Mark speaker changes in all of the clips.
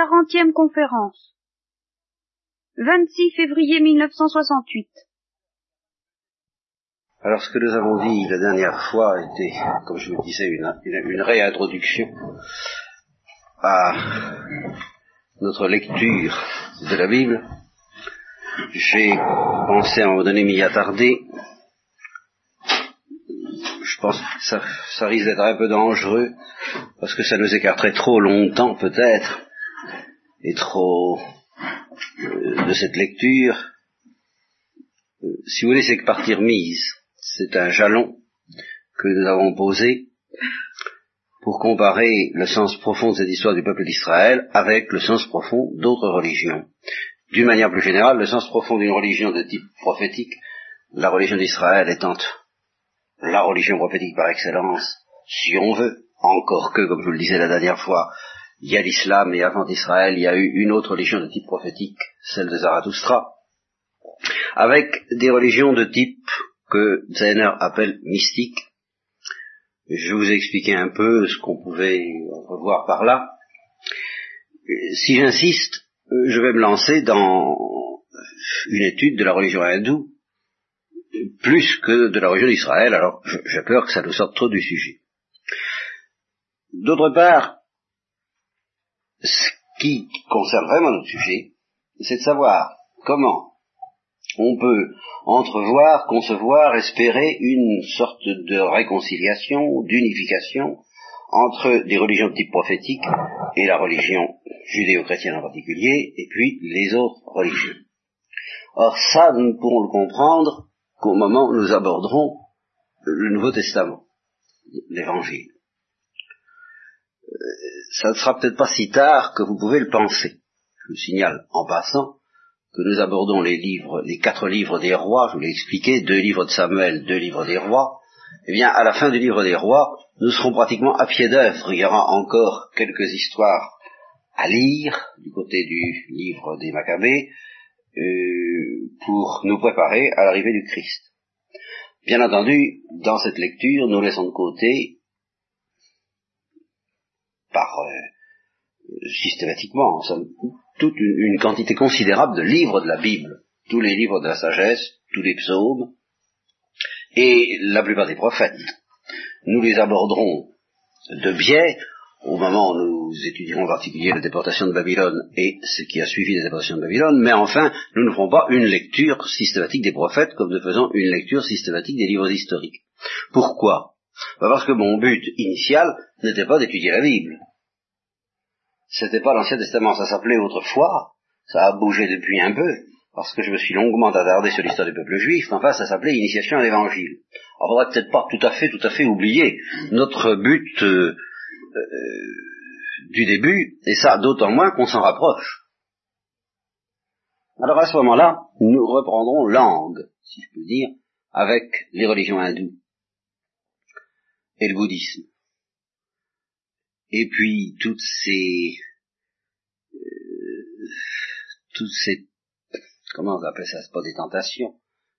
Speaker 1: quarantième conférence. 26 février 1968.
Speaker 2: Alors ce que nous avons dit la dernière fois était, comme je vous disais, une, une, réintroduction à notre lecture de la Bible. J'ai pensé à un moment donné m'y attarder. Je pense que ça, ça risque d'être un peu dangereux parce que ça nous écarterait trop longtemps peut-être et trop euh, de cette lecture. Euh, si vous voulez, c'est que partir mise. C'est un jalon que nous avons posé pour comparer le sens profond de cette histoire du peuple d'Israël avec le sens profond d'autres religions. D'une manière plus générale, le sens profond d'une religion de type prophétique, la religion d'Israël étant la religion prophétique par excellence, si on veut, encore que, comme je vous le disais la dernière fois, il y a l'islam et avant Israël, il y a eu une autre religion de type prophétique, celle de Zarathustra, avec des religions de type que Zener appelle mystique. Je vous ai expliqué un peu ce qu'on pouvait revoir par là. Si j'insiste, je vais me lancer dans une étude de la religion hindoue, plus que de la religion d'Israël, alors j'ai peur que ça nous sorte trop du sujet. D'autre part, ce qui concerne vraiment notre sujet, c'est de savoir comment on peut entrevoir, concevoir, espérer une sorte de réconciliation, d'unification entre des religions de type prophétique et la religion judéo-chrétienne en particulier, et puis les autres religions. Or ça, nous ne pourrons le comprendre qu'au moment où nous aborderons le Nouveau Testament, l'Évangile. Ça ne sera peut-être pas si tard que vous pouvez le penser. Je vous signale en passant que nous abordons les livres, les quatre livres des rois, je vous l'ai expliqué, deux livres de Samuel, deux livres des rois. Eh bien, à la fin du livre des rois, nous serons pratiquement à pied d'œuvre. Il y aura encore quelques histoires à lire du côté du livre des Maccabées euh, pour nous préparer à l'arrivée du Christ. Bien entendu, dans cette lecture, nous laissons de côté par euh, systématiquement toute une, quantité considérable de livres de la Bible, tous les livres de la sagesse, tous les psaumes, et la plupart des prophètes. Nous les aborderons de biais au moment où nous étudierons en particulier la déportation de Babylone et ce qui a suivi la déportation de Babylone, mais enfin, nous ne ferons pas une lecture systématique des prophètes comme nous faisons une lecture systématique des livres historiques. Pourquoi? Parce que mon but initial n'était pas d'étudier la Bible. C'était pas l'Ancien Testament, ça s'appelait autrefois, ça a bougé depuis un peu, parce que je me suis longuement attardé sur l'histoire du peuple juif, enfin ça s'appelait Initiation à l'Évangile. Alors on va peut-être pas tout à fait, tout à fait oublier notre but euh, euh, du début, et ça d'autant moins qu'on s'en rapproche. Alors à ce moment-là, nous reprendrons langue, si je peux dire, avec les religions hindoues et le bouddhisme. Et puis toutes ces euh, toutes ces comment on appelle ça, c'est pas des tentations,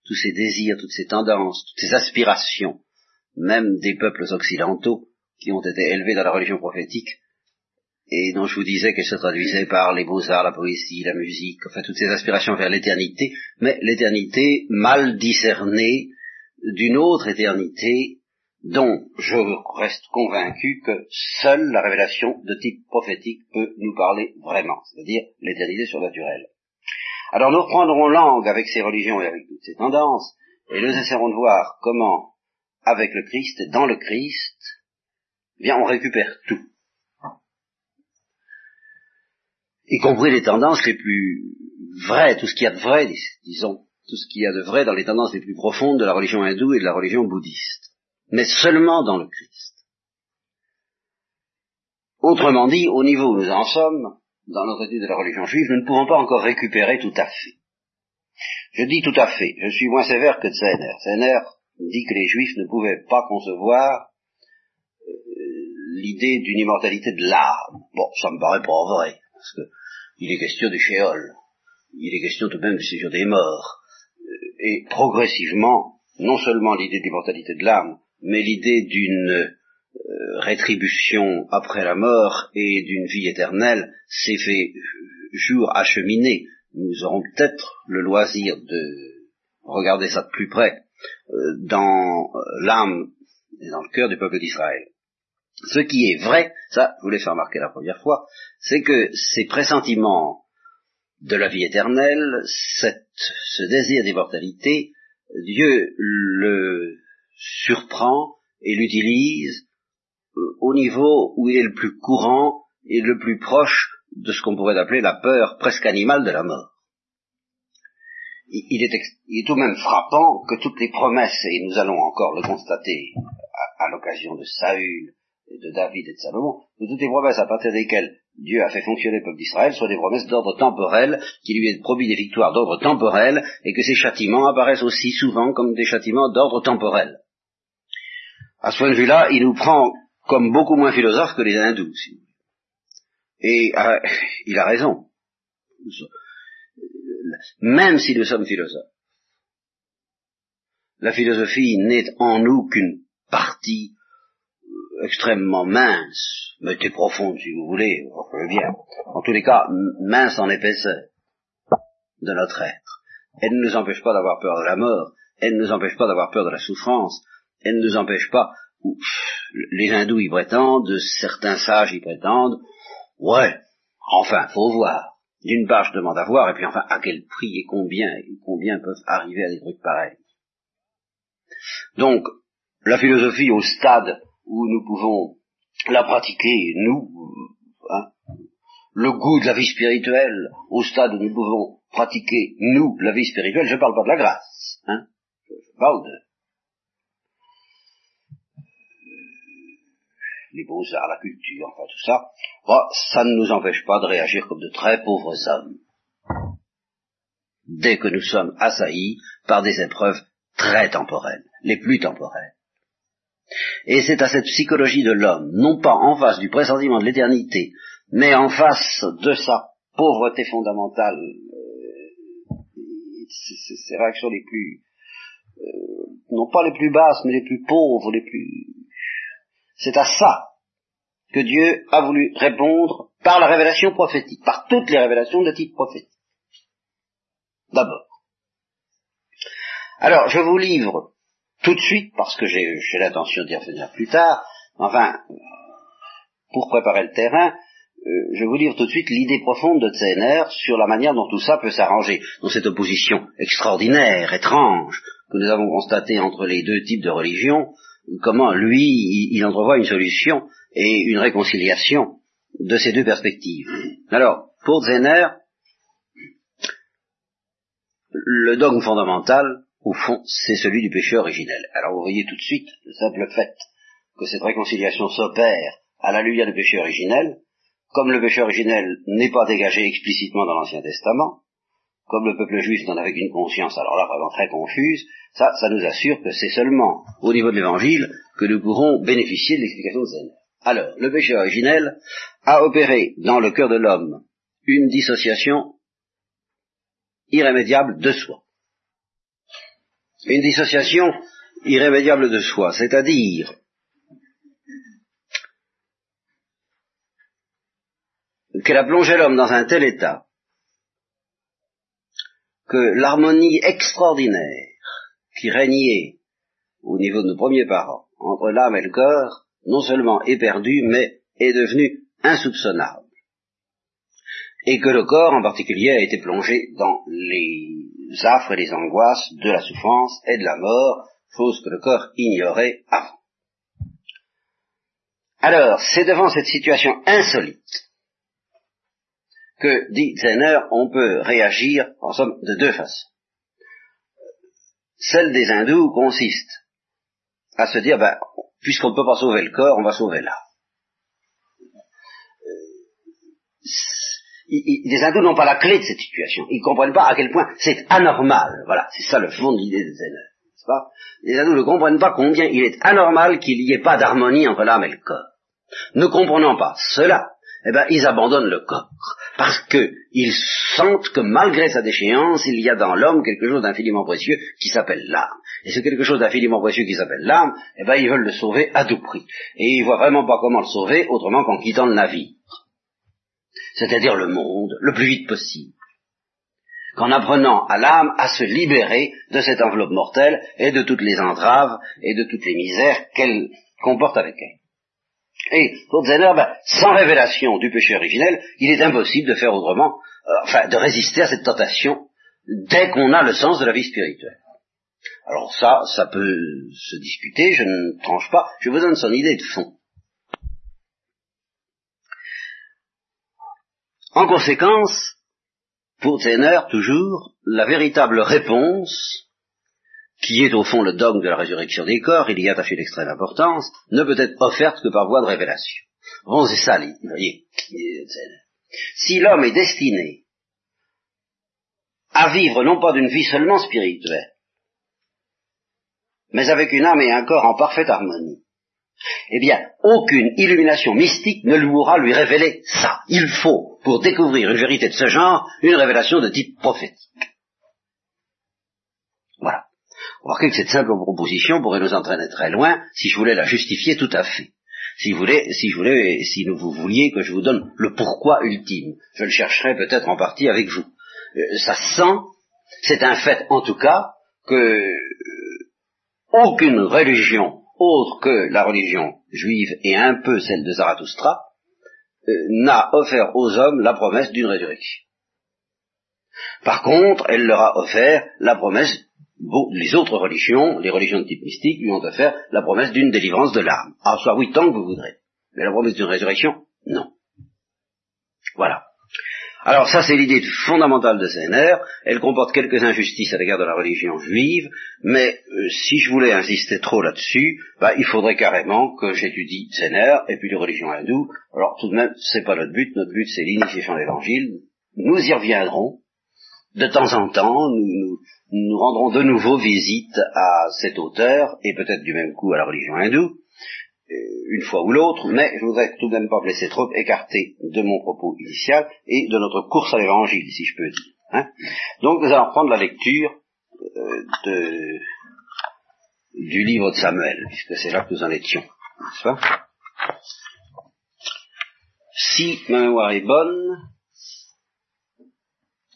Speaker 2: tous ces désirs, toutes ces tendances, toutes ces aspirations, même des peuples occidentaux qui ont été élevés dans la religion prophétique, et dont je vous disais qu'elles se traduisaient par les beaux-arts, la poésie, la musique, enfin toutes ces aspirations vers l'éternité, mais l'éternité mal discernée d'une autre éternité dont je reste convaincu que seule la révélation de type prophétique peut nous parler vraiment, c'est-à-dire l'éternité surnaturelle. Alors nous reprendrons langue avec ces religions et avec toutes ces tendances, et nous essaierons de voir comment, avec le Christ et dans le Christ, eh bien on récupère tout. Y compris les tendances les plus vraies, tout ce qu'il y a de vrai, disons, tout ce qu'il y a de vrai dans les tendances les plus profondes de la religion hindoue et de la religion bouddhiste. Mais seulement dans le Christ. Autrement dit, au niveau où nous en sommes, dans notre étude de la religion juive, nous ne pouvons pas encore récupérer tout à fait. Je dis tout à fait, je suis moins sévère que Zener. Zener dit que les juifs ne pouvaient pas concevoir l'idée d'une immortalité de l'âme. Bon, ça me paraît pas vrai, parce que il est question du shéol, il est question tout de même du séjour des morts, euh, et progressivement, non seulement l'idée d'immortalité de l'âme, mais l'idée d'une euh, rétribution après la mort et d'une vie éternelle s'est fait jour acheminé. Nous aurons peut-être le loisir de regarder ça de plus près euh, dans l'âme et dans le cœur du peuple d'Israël. Ce qui est vrai, ça, je vous l'ai fait remarquer la première fois, c'est que ces pressentiments de la vie éternelle, cette, ce désir d'immortalité, Dieu le surprend et l'utilise euh, au niveau où il est le plus courant et le plus proche de ce qu'on pourrait appeler la peur presque animale de la mort. Il est, est tout de même frappant que toutes les promesses, et nous allons encore le constater à, l'occasion de Saül, de David et de Salomon, que toutes les promesses à partir desquelles Dieu a fait fonctionner le peuple d'Israël soient des promesses d'ordre temporel, qui lui aient promis des victoires d'ordre temporel, et que ces châtiments apparaissent aussi souvent comme des châtiments d'ordre temporel. À ce point de vue-là, il nous prend comme beaucoup moins philosophes que les hindous. Et euh, il a raison. Même si nous sommes philosophes, la philosophie n'est en nous qu'une partie euh, extrêmement mince, mais très profonde si vous voulez, bien. En tous les cas, mince en épaisseur de notre être. Elle ne nous empêche pas d'avoir peur de la mort, elle ne nous empêche pas d'avoir peur de la souffrance, elle ne nous empêche pas, les hindous y prétendent, certains sages y prétendent, ouais, enfin, faut voir. D'une part, je demande à voir, et puis enfin, à quel prix et combien, et combien peuvent arriver à des trucs pareils. Donc, la philosophie au stade où nous pouvons la pratiquer, nous, hein, le goût de la vie spirituelle, au stade où nous pouvons pratiquer, nous, la vie spirituelle, je parle pas de la grâce, hein, je parle de les beaux-arts, la culture, enfin tout ça, ça ne nous empêche pas de réagir comme de très pauvres hommes. Dès que nous sommes assaillis par des épreuves très temporelles, les plus temporelles. Et c'est à cette psychologie de l'homme, non pas en face du pressentiment de l'éternité, mais en face de sa pauvreté fondamentale, euh, ces réactions les plus, euh, non pas les plus basses, mais les plus pauvres, les plus c'est à ça que Dieu a voulu répondre par la révélation prophétique, par toutes les révélations de type prophétique. D'abord. Alors, je vous livre tout de suite, parce que j'ai l'intention d'y revenir plus tard, enfin, pour préparer le terrain, euh, je vous livre tout de suite l'idée profonde de Tsener sur la manière dont tout ça peut s'arranger, dans cette opposition extraordinaire, étrange, que nous avons constatée entre les deux types de religions, comment lui, il entrevoit une solution et une réconciliation de ces deux perspectives. Alors, pour Zener, le dogme fondamental, au fond, c'est celui du péché originel. Alors vous voyez tout de suite le simple fait que cette réconciliation s'opère à la lumière du péché originel, comme le péché originel n'est pas dégagé explicitement dans l'Ancien Testament, comme le peuple juif n'en avait qu'une conscience, alors là vraiment très confuse, ça, ça nous assure que c'est seulement au niveau de l'évangile que nous pourrons bénéficier de l'explication de Zener. Alors, le péché originel a opéré dans le cœur de l'homme une dissociation irrémédiable de soi. Une dissociation irrémédiable de soi, c'est-à-dire qu'elle a plongé l'homme dans un tel état que l'harmonie extraordinaire qui régnait au niveau de nos premiers parents entre l'âme et le corps, non seulement est perdue, mais est devenue insoupçonnable. Et que le corps en particulier a été plongé dans les affres et les angoisses de la souffrance et de la mort, chose que le corps ignorait avant. Alors, c'est devant cette situation insolite que, dit Zener, on peut réagir, en somme, de deux façons. Celle des hindous consiste à se dire, ben, puisqu'on ne peut pas sauver le corps, on va sauver l'âme. les hindous n'ont pas la clé de cette situation. Ils ne comprennent pas à quel point c'est anormal. Voilà, c'est ça le fond de l'idée de Zener. Pas? Les hindous ne comprennent pas combien il est anormal qu'il n'y ait pas d'harmonie entre l'âme et le corps. Ne comprenant pas cela, eh ben, ils abandonnent le corps. Parce qu'ils sentent que malgré sa déchéance, il y a dans l'homme quelque chose d'infiniment précieux qui s'appelle l'âme. Et ce quelque chose d'infiniment précieux qui s'appelle l'âme, eh ben, ils veulent le sauver à tout prix. Et ils voient vraiment pas comment le sauver autrement qu'en quittant le navire. C'est-à-dire le monde, le plus vite possible. Qu'en apprenant à l'âme à se libérer de cette enveloppe mortelle et de toutes les entraves et de toutes les misères qu'elle comporte avec elle. Et pour Zener, ben, sans révélation du péché originel, il est impossible de faire autrement, euh, enfin, de résister à cette tentation dès qu'on a le sens de la vie spirituelle. Alors ça, ça peut se discuter, je ne tranche pas, je vous donne son idée de fond. En conséquence, pour Zener, toujours, la véritable réponse qui est au fond le dogme de la résurrection des corps, il y attaché d'extrême importance, ne peut être offerte que par voie de révélation. Bon, c'est ça, vous voyez. Si l'homme est destiné à vivre non pas d'une vie seulement spirituelle, mais avec une âme et un corps en parfaite harmonie, eh bien, aucune illumination mystique ne pourra lui révéler ça. Il faut, pour découvrir une vérité de ce genre, une révélation de type prophétique. Remarquez que cette simple proposition pourrait nous entraîner très loin si je voulais la justifier tout à fait. Si vous voulez, si je voulais, si vous vouliez que je vous donne le pourquoi ultime, je le chercherai peut-être en partie avec vous. Euh, ça sent, c'est un fait en tout cas, que euh, aucune religion autre que la religion juive et un peu celle de Zarathustra euh, n'a offert aux hommes la promesse d'une résurrection. Par contre, elle leur a offert la promesse les autres religions, les religions de type mystique, lui ont offert la promesse d'une délivrance de l'âme. Ah, soit oui, tant que vous voudrez. Mais la promesse d'une résurrection, non. Voilà. Alors ça, c'est l'idée fondamentale de Zener. Elle comporte quelques injustices à l'égard de la religion juive, mais euh, si je voulais insister trop là-dessus, bah, il faudrait carrément que j'étudie Zener et puis les religions hindoues. Alors tout de même, c'est pas notre but. Notre but, c'est l'initiation de l'Évangile. Nous y reviendrons de temps en temps, nous, nous, rendrons de nouveau visite à cet auteur, et peut-être du même coup à la religion hindoue, euh, une fois ou l'autre, mais je voudrais tout de même pas laisser trop écarté de mon propos initial et de notre course à l'évangile, si je peux dire. Hein. Donc nous allons prendre la lecture euh, de, du livre de Samuel, puisque c'est là que nous en étions. N'est-ce pas? Si ma mémoire est bonne,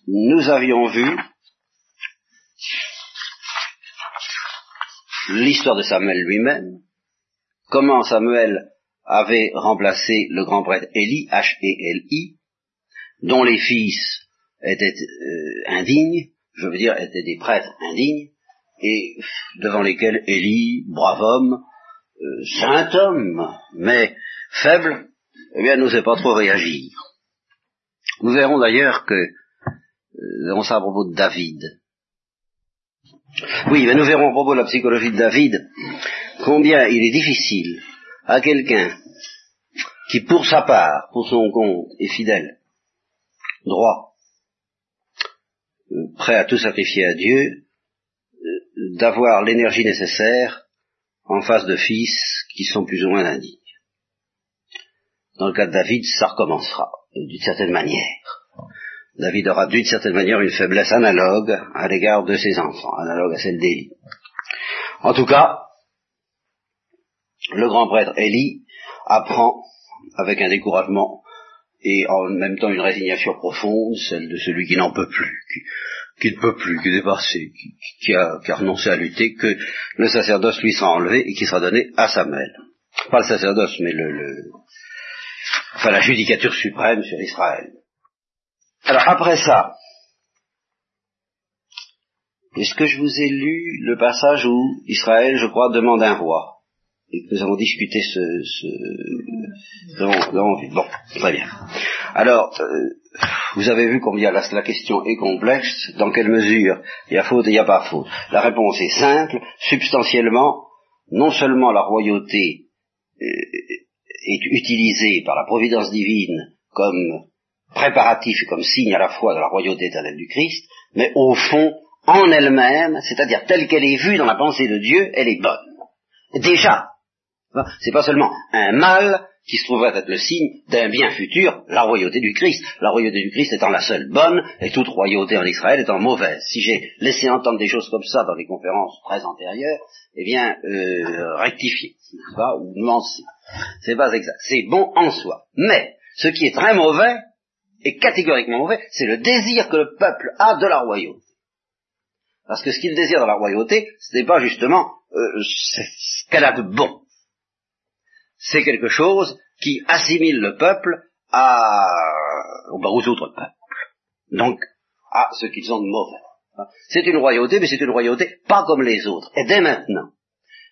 Speaker 2: nous avions vu l'histoire de Samuel lui-même, comment Samuel avait remplacé le grand prêtre Élie, H-E-L-I, dont les fils étaient euh, indignes, je veux dire étaient des prêtres indignes, et devant lesquels Élie, brave homme, euh, saint homme, mais faible, eh bien n'osait pas trop réagir. Nous verrons d'ailleurs que nous verrons ça à propos de David. Oui, mais nous verrons à propos de la psychologie de David combien il est difficile à quelqu'un qui, pour sa part, pour son compte, est fidèle, droit, euh, prêt à tout sacrifier à Dieu, euh, d'avoir l'énergie nécessaire en face de fils qui sont plus ou moins indignes. Dans le cas de David, ça recommencera, d'une certaine manière. David aura d'une certaine manière une faiblesse analogue à l'égard de ses enfants, analogue à celle d'Élie. En tout cas, le grand prêtre Élie apprend avec un découragement et en même temps une résignation profonde, celle de celui qui n'en peut plus, qui, ne peut plus, qui est dépassé, qui, a, renoncé à lutter, que le sacerdoce lui sera enlevé et qui sera donné à Samuel. Pas le sacerdoce, mais le enfin la judicature suprême sur Israël. Alors après ça, est-ce que je vous ai lu le passage où Israël, je crois, demande un roi? Et que nous avons discuté ce, ce bon, très bien. Alors, euh, vous avez vu combien la, la, question est complexe, dans quelle mesure il y a faute et il n'y a pas faute. La réponse est simple, substantiellement, non seulement la royauté euh, est utilisée par la providence divine comme préparatif et comme signe à la fois de la royauté éternelle du Christ, mais au fond, en elle-même, c'est-à-dire telle qu'elle est vue dans la pensée de Dieu, elle est bonne. Déjà, c'est pas seulement un mal, qui se trouverait être le signe d'un bien futur, la royauté du Christ. La royauté du Christ étant la seule bonne, et toute royauté en Israël étant mauvaise. Si j'ai laissé entendre des choses comme ça dans les conférences très antérieures, eh bien, euh, rectifier, ou nuancer. C'est pas exact. C'est bon en soi. Mais, ce qui est très mauvais, et catégoriquement mauvais, c'est le désir que le peuple a de la royauté. Parce que ce qu'il désire dans la royauté, ce n'est pas justement euh, ce qu'elle a de bon c'est quelque chose qui assimile le peuple à, aux autres peuples. Donc, à ce qu'ils ont de mauvais. C'est une royauté, mais c'est une royauté pas comme les autres, et dès maintenant.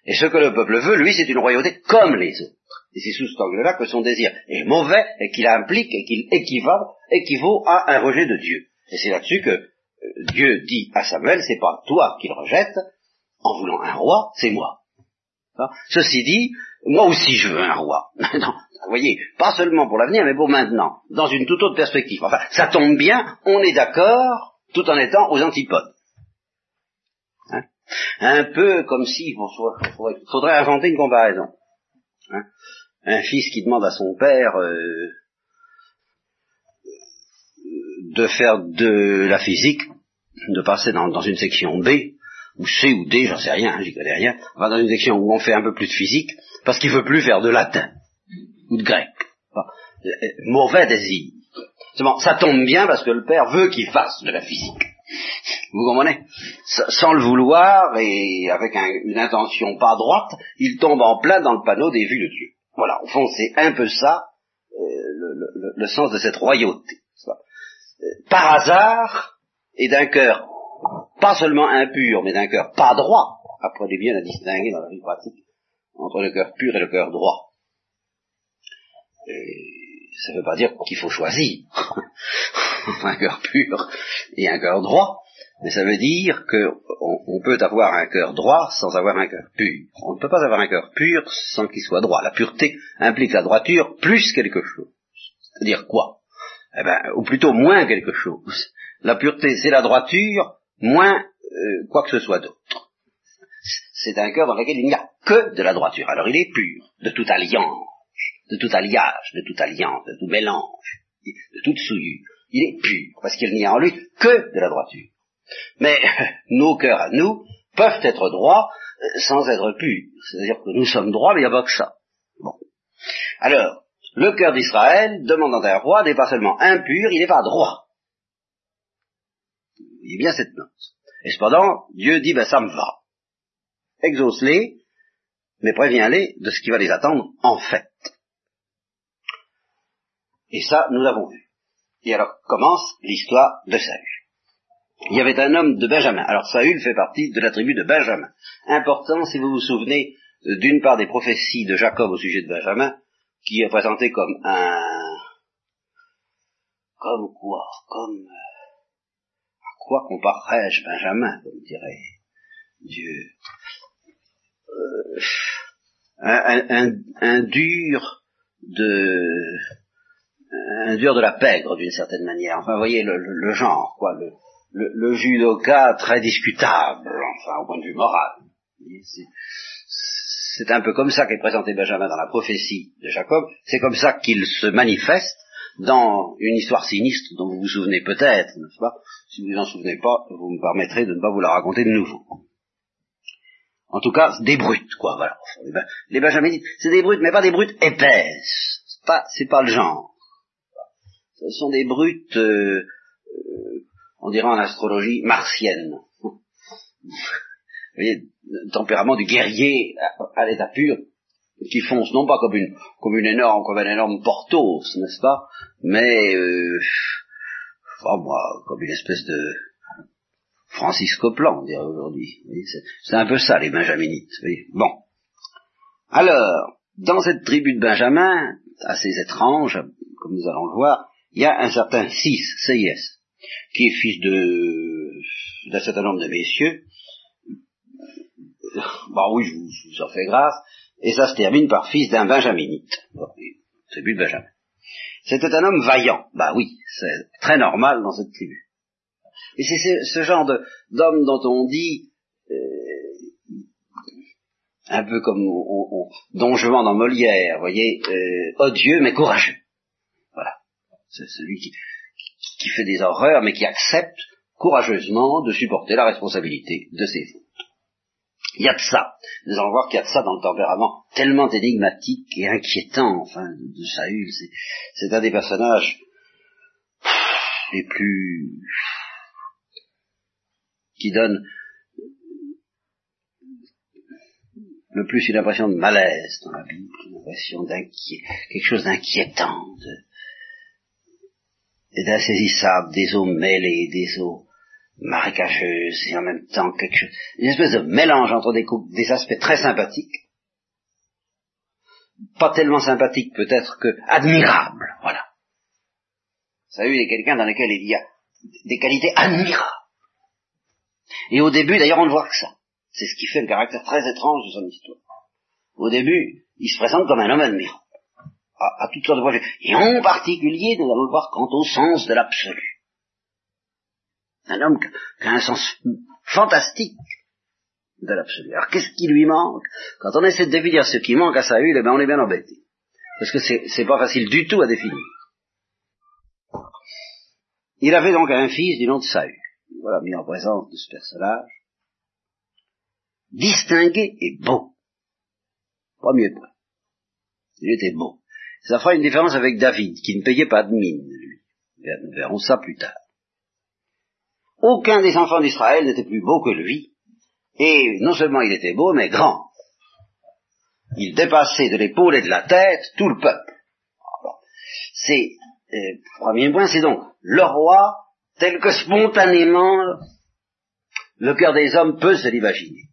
Speaker 2: Et ce que le peuple veut, lui, c'est une royauté comme les autres. Et c'est sous cet angle-là que son désir est mauvais et qu'il implique et qu'il équivaut, à un rejet de Dieu. Et c'est là-dessus que euh, Dieu dit à Samuel, c'est pas toi qu'il rejette, en voulant un roi, c'est moi. Ceci dit, moi aussi je veux un roi. vous voyez, pas seulement pour l'avenir, mais pour maintenant, dans une toute autre perspective. Enfin, ça tombe bien, on est d'accord, tout en étant aux antipodes. Hein? Un peu comme si, il faudrait inventer une comparaison. Hein? Un fils qui demande à son père euh, de faire de la physique, de passer dans une section B, ou C ou D, j'en sais rien, j'y connais rien, va dans une section où on fait un peu plus de physique, parce qu'il veut plus faire de latin ou de grec. Euh, mauvais désir. Ça tombe bien parce que le père veut qu'il fasse de la physique. Vous comprenez? Sans le vouloir et avec une intention pas droite, il tombe en plein dans le panneau des vues de Dieu. Voilà, au fond, c'est un peu ça euh, le, sens de cette royauté. Euh, par hasard, et d'un cœur pas seulement impur, mais d'un cœur pas droit, apprenez bien à distinguer dans la vie pratique entre le cœur pur et le cœur droit. Et ça ne veut pas dire qu'il faut choisir un cœur pur et un cœur droit, mais ça veut dire qu'on peut avoir un cœur droit sans avoir un cœur pur. On ne peut pas avoir un cœur pur sans qu'il soit droit. La pureté implique la droiture plus quelque chose. C'est-à-dire quoi? Eh ben, ou plutôt moins quelque chose. La pureté, c'est la droiture moins euh, quoi que ce soit d'autre. C'est un cœur dans lequel il n'y a que de la droiture. Alors il est pur de toute alliance, de tout alliage, de toute alliance, de tout mélange, de toute souillure. Il est pur, parce qu'il n'y a en lui que de la droiture. Mais nos cœurs à nous peuvent être droits euh, sans être purs. C'est-à-dire que nous sommes droits, mais il n'y a pas que ça. Bon. Alors, le cœur d'Israël, demandant un roi, n'est pas seulement impur, il n'est pas droit voyez bien cette note. Et cependant, Dieu dit, ben ça me va. Exauce-les, mais préviens-les de ce qui va les attendre en fait. Et ça, nous l'avons vu. Et alors commence l'histoire de Saül. Il y avait un homme de Benjamin. Alors Saül fait partie de la tribu de Benjamin. Important, si vous vous souvenez, d'une part des prophéties de Jacob au sujet de Benjamin, qui est présenté comme un... Comme quoi Comme... Euh, quoi comparerais-je Benjamin, comme dirait Dieu euh, un, dur de un dur de la pègre d'une certaine manière. Enfin, voyez le, genre, quoi, le, le, judoka très discutable, enfin au point de vue moral. C'est un peu comme ça qu'est présenté Benjamin dans la prophétie de Jacob. C'est comme ça qu'il se manifeste dans une histoire sinistre dont vous vous souvenez peut-être, n'est-ce pas? Si vous ne vous en souvenez pas, vous me permettrez de ne pas vous la raconter de nouveau. En tout cas, des brutes, quoi, voilà. Les benjaminites, c'est des brutes, mais pas des brutes épaisses. C'est pas, c'est pas le genre. Ce sont des brutes, euh, euh, on dirait en astrologie, martiennes. vous voyez, le tempérament du guerrier à l'état pur, qui fonce non pas comme une, comme une énorme, comme un énorme Portos, n'est-ce pas, mais, euh, enfin, moi, comme une espèce de Francis Copland, on dirait aujourd'hui. C'est un peu ça, les Benjaminites. Bon. Alors, dans cette tribu de Benjamin, assez étrange, comme nous allons le voir, il y a un certain Cis, CIS, qui est fils de d'un certain nombre de messieurs. Bah oui, je vous, vous en fais grâce et ça se termine par fils d'un benjaminite. tribu de Benjamin. C'était un homme vaillant. Bah oui, c'est très normal dans cette tribu. Et c'est ce genre d'homme dont on dit euh, un peu comme on, Don Juan dans Molière, vous voyez, euh, odieux mais courageux. Voilà. C'est celui qui, qui fait des horreurs mais qui accepte courageusement de supporter la responsabilité de ses fautes. Il y a de ça. Nous allons voir qu'il y a de ça dans le tempérament tellement énigmatique et inquiétant, enfin, de Saül. C'est un des personnages les plus... qui donne le plus une impression de malaise dans la Bible, une impression d'inquiet, quelque chose d'inquiétant, et d'insaisissable, des eaux mêlées, des eaux marécageuses, et en même temps quelque chose, une espèce de mélange entre des, des aspects très sympathiques, pas tellement sympathiques peut-être que admirables, voilà. Saül est quelqu'un dans lequel il y a des qualités admirables. Et au début, d'ailleurs, on ne voit que ça. C'est ce qui fait le caractère très étrange de son histoire. Au début, il se présente comme un homme admirable, à, toutes sortes de projets. Et en particulier, nous allons le voir quant au sens de l'absolu. Un homme qui a un sens fantastique de l'absolu. Alors qu'est-ce qui lui manque? Quand on essaie de définir ce qui manque à Saül, eh ben on est bien embêté. Parce que c'est pas facile du tout à définir. Il avait donc un fils du nom de Saül. Voilà, mis en présence de ce personnage distingué et beau. Premier point. Il était beau. Ça fera une différence avec David, qui ne payait pas de mine, lui. Nous verrons ça plus tard. Aucun des enfants d'Israël n'était plus beau que lui, et non seulement il était beau, mais grand. Il dépassait de l'épaule et de la tête tout le peuple. C'est, euh, premier point, c'est donc le roi tel que spontanément le cœur des hommes peut se l'imaginer.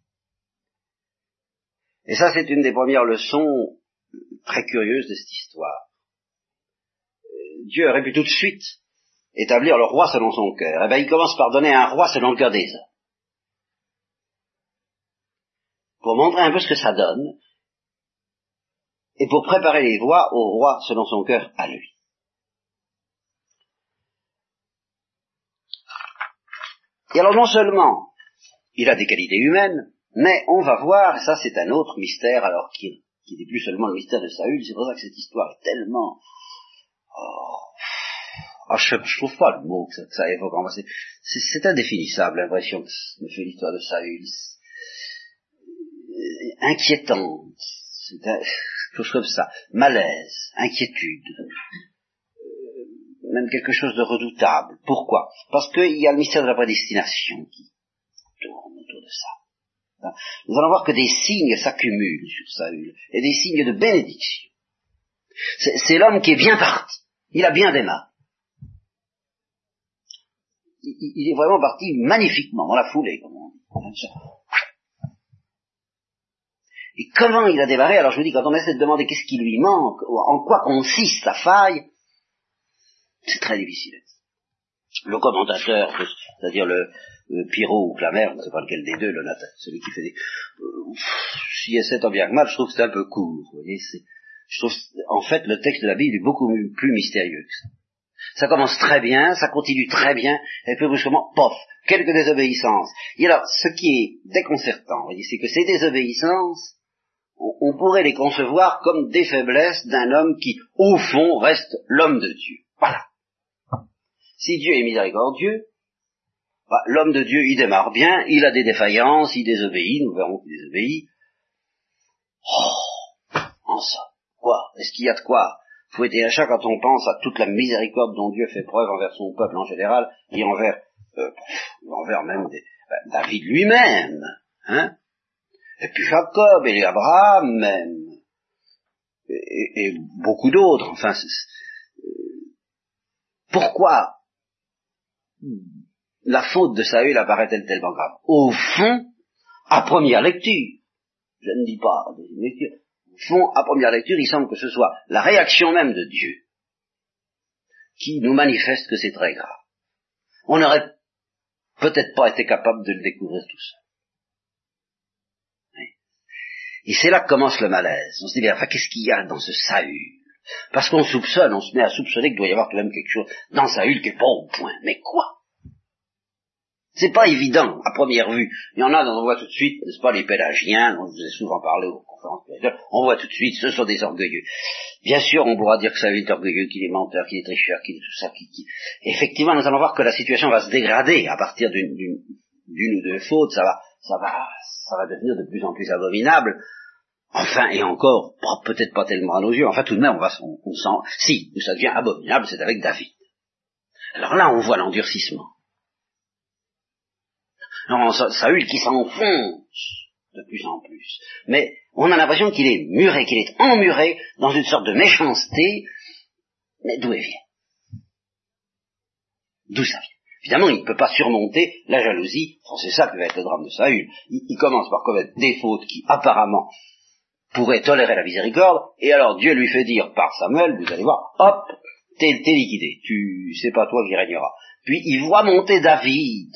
Speaker 2: Et ça, c'est une des premières leçons très curieuses de cette histoire. Dieu aurait pu tout de suite établir le roi selon son cœur. Eh bien, il commence par donner un roi selon le cœur des hommes. Pour montrer un peu ce que ça donne, et pour préparer les voies au roi selon son cœur à lui. Et alors non seulement il a des qualités humaines, mais on va voir, ça c'est un autre mystère, alors qui, qui n'est plus seulement le mystère de Saül, c'est pour ça que cette histoire est tellement... Oh, oh je, ne trouve pas le mot que ça, évoque. C'est indéfinissable l'impression que me fait l'histoire de Saül. Inquiétante, chose comme ça. Malaise, inquiétude, euh, même quelque chose de redoutable. Pourquoi? Parce qu'il y a le mystère de la prédestination qui tourne autour de ça. Nous allons voir que des signes s'accumulent sur Saül, et des signes de bénédiction. C'est l'homme qui est bien parti. Il a bien démarré. Il, est vraiment parti magnifiquement, dans la foulée, comme on dit. Et comment il a démarré? Alors je vous dis, quand on essaie de demander qu'est-ce qui lui manque, en quoi consiste la faille, c'est très difficile. Le commentateur, c'est-à-dire le, euh, ou Clamer, je ne sais pas lequel des deux, le celui qui fait des... Euh, si essaie tant bien que mal, je trouve que c'est un peu court. Vous voyez, je trouve, en fait, le texte de la Bible est beaucoup plus mystérieux que ça. Ça commence très bien, ça continue très bien, et puis brusquement, pof, quelques désobéissances. Et alors, ce qui est déconcertant, c'est que ces désobéissances, on, pourrait les concevoir comme des faiblesses d'un homme qui, au fond, reste l'homme de Dieu. Voilà. Si Dieu est miséricordieux, bah, l'homme de Dieu, il démarre bien, il a des défaillances, il désobéit, nous verrons qu'il désobéit. Oh, en ça, quoi Est-ce qu'il y a de quoi fouetter un chat quand on pense à toute la miséricorde dont Dieu fait preuve envers son peuple en général, et envers, euh, envers même ben, David lui-même, hein Et puis Jacob et Abraham même, et, beaucoup d'autres, enfin, pourquoi la faute de Saül apparaît-elle tellement grave? Au fond, à première lecture, je ne dis pas à deuxième lecture, au fond, à première lecture, il semble que ce soit la réaction même de Dieu qui nous manifeste que c'est très grave. On n'aurait peut-être pas été capable de le découvrir tout seul. Et c'est là que commence le malaise. On se dit, enfin, qu'est-ce qu'il y a dans ce Saül? Parce qu'on soupçonne, on se met à soupçonner qu'il doit y avoir quand même quelque chose dans Saül qui est pas au point. Mais quoi? C'est pas évident, à première vue. Il y en a dont on voit tout de suite, n'est-ce pas, les pélagiens, dont je vous ai souvent parlé aux conférences on voit tout de suite, ce sont des orgueilleux. Bien sûr, on pourra dire que ça est orgueilleux, qu'il est menteur, qu'il est tricheur, qu'il est tout ça, qui, Effectivement, nous allons voir que la situation va se dégrader à partir d'une ou deux fautes, ça va, ça va, ça va devenir de plus en plus abominable. Enfin, et encore, peut-être pas tellement à nos yeux, enfin tout de même, on va, on, on sent, si, ça devient abominable, c'est avec David. Alors là, on voit l'endurcissement. Non, Saül qui s'enfonce de plus en plus. Mais on a l'impression qu'il est muré, qu'il est emmuré dans une sorte de méchanceté. Mais d'où elle vient? D'où ça vient? Évidemment, il ne peut pas surmonter la jalousie. c'est ça qui va être le drame de Saül. Il, commence par commettre des fautes qui, apparemment, pourraient tolérer la miséricorde, et alors Dieu lui fait dire par Samuel, vous allez voir, hop, t'es liquidé, tu c'est pas toi qui régneras. Puis il voit monter David,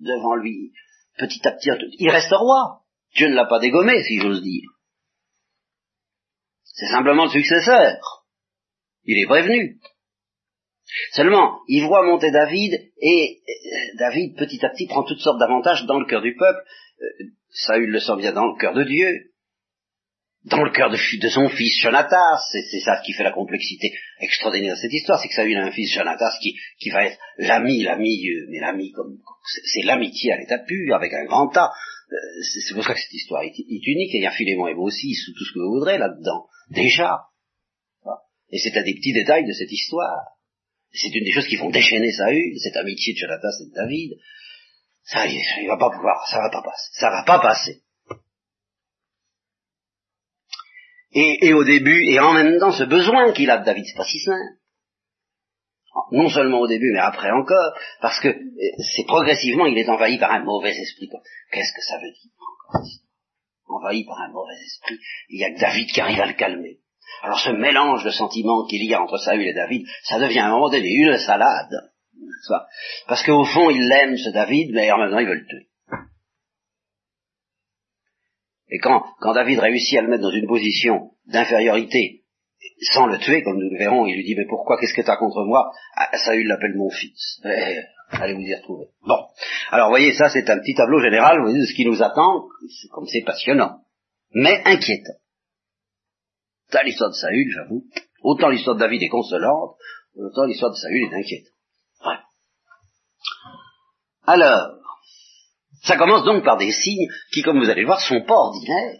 Speaker 2: devant lui. Petit à petit, il reste roi. Dieu ne l'a pas dégommé, si j'ose dire. C'est simplement le successeur. Il est prévenu. Seulement, il voit monter David, et euh, David, petit à petit, prend toutes sortes d'avantages dans le cœur du peuple. Euh, Saül le sent bien dans le cœur de Dieu dans le cœur de, son fils Jonatas, c'est ça qui fait la complexité extraordinaire de cette histoire, c'est que ça a un fils Jonatas qui, va être l'ami, l'ami, euh, mais l'ami comme c'est l'amitié à l'état pur, avec un grand tas. Euh, c'est pour ça que cette histoire est, unique, et il y a Philémon et aussi sous tout ce que vous voudrez là-dedans, déjà. Et c'est un des petits détails de cette histoire. C'est une des choses qui font déchaîner Saül, cette amitié de Jonatas et de David. Ça, il, il va pas pouvoir, ça va pas passer, ça va pas passer. Et, au début, et en même temps ce besoin qu'il a de David, c'est pas si simple. Non seulement au début, mais après encore, parce que euh, c'est progressivement, il est envahi par un mauvais esprit. Qu'est-ce que ça veut dire Envahi par un mauvais esprit, il y a que David qui arrive à le calmer. Alors ce mélange de sentiments qu'il y a entre Saül et David, ça devient à un moment donné une salade. Parce qu'au fond, il l'aime, ce David, mais en même temps, il veut le tuer. Et quand, quand David réussit à le mettre dans une position d'infériorité, sans le tuer, comme nous le verrons, il lui dit, mais pourquoi, qu'est-ce que tu as contre moi? Ah, Saül l'appelle mon fils. Eh, allez vous y retrouver. Bon. Alors, voyez, ça, c'est un petit tableau général, vous voyez, de ce qui nous attend, comme c'est passionnant, mais inquiétant. Ça, l'histoire de Saül, j'avoue. Autant l'histoire de David est consolante, autant l'histoire de Saül est inquiétante. Ouais. Alors, ça commence donc par des signes qui, comme vous allez le voir, sont pas ordinaires.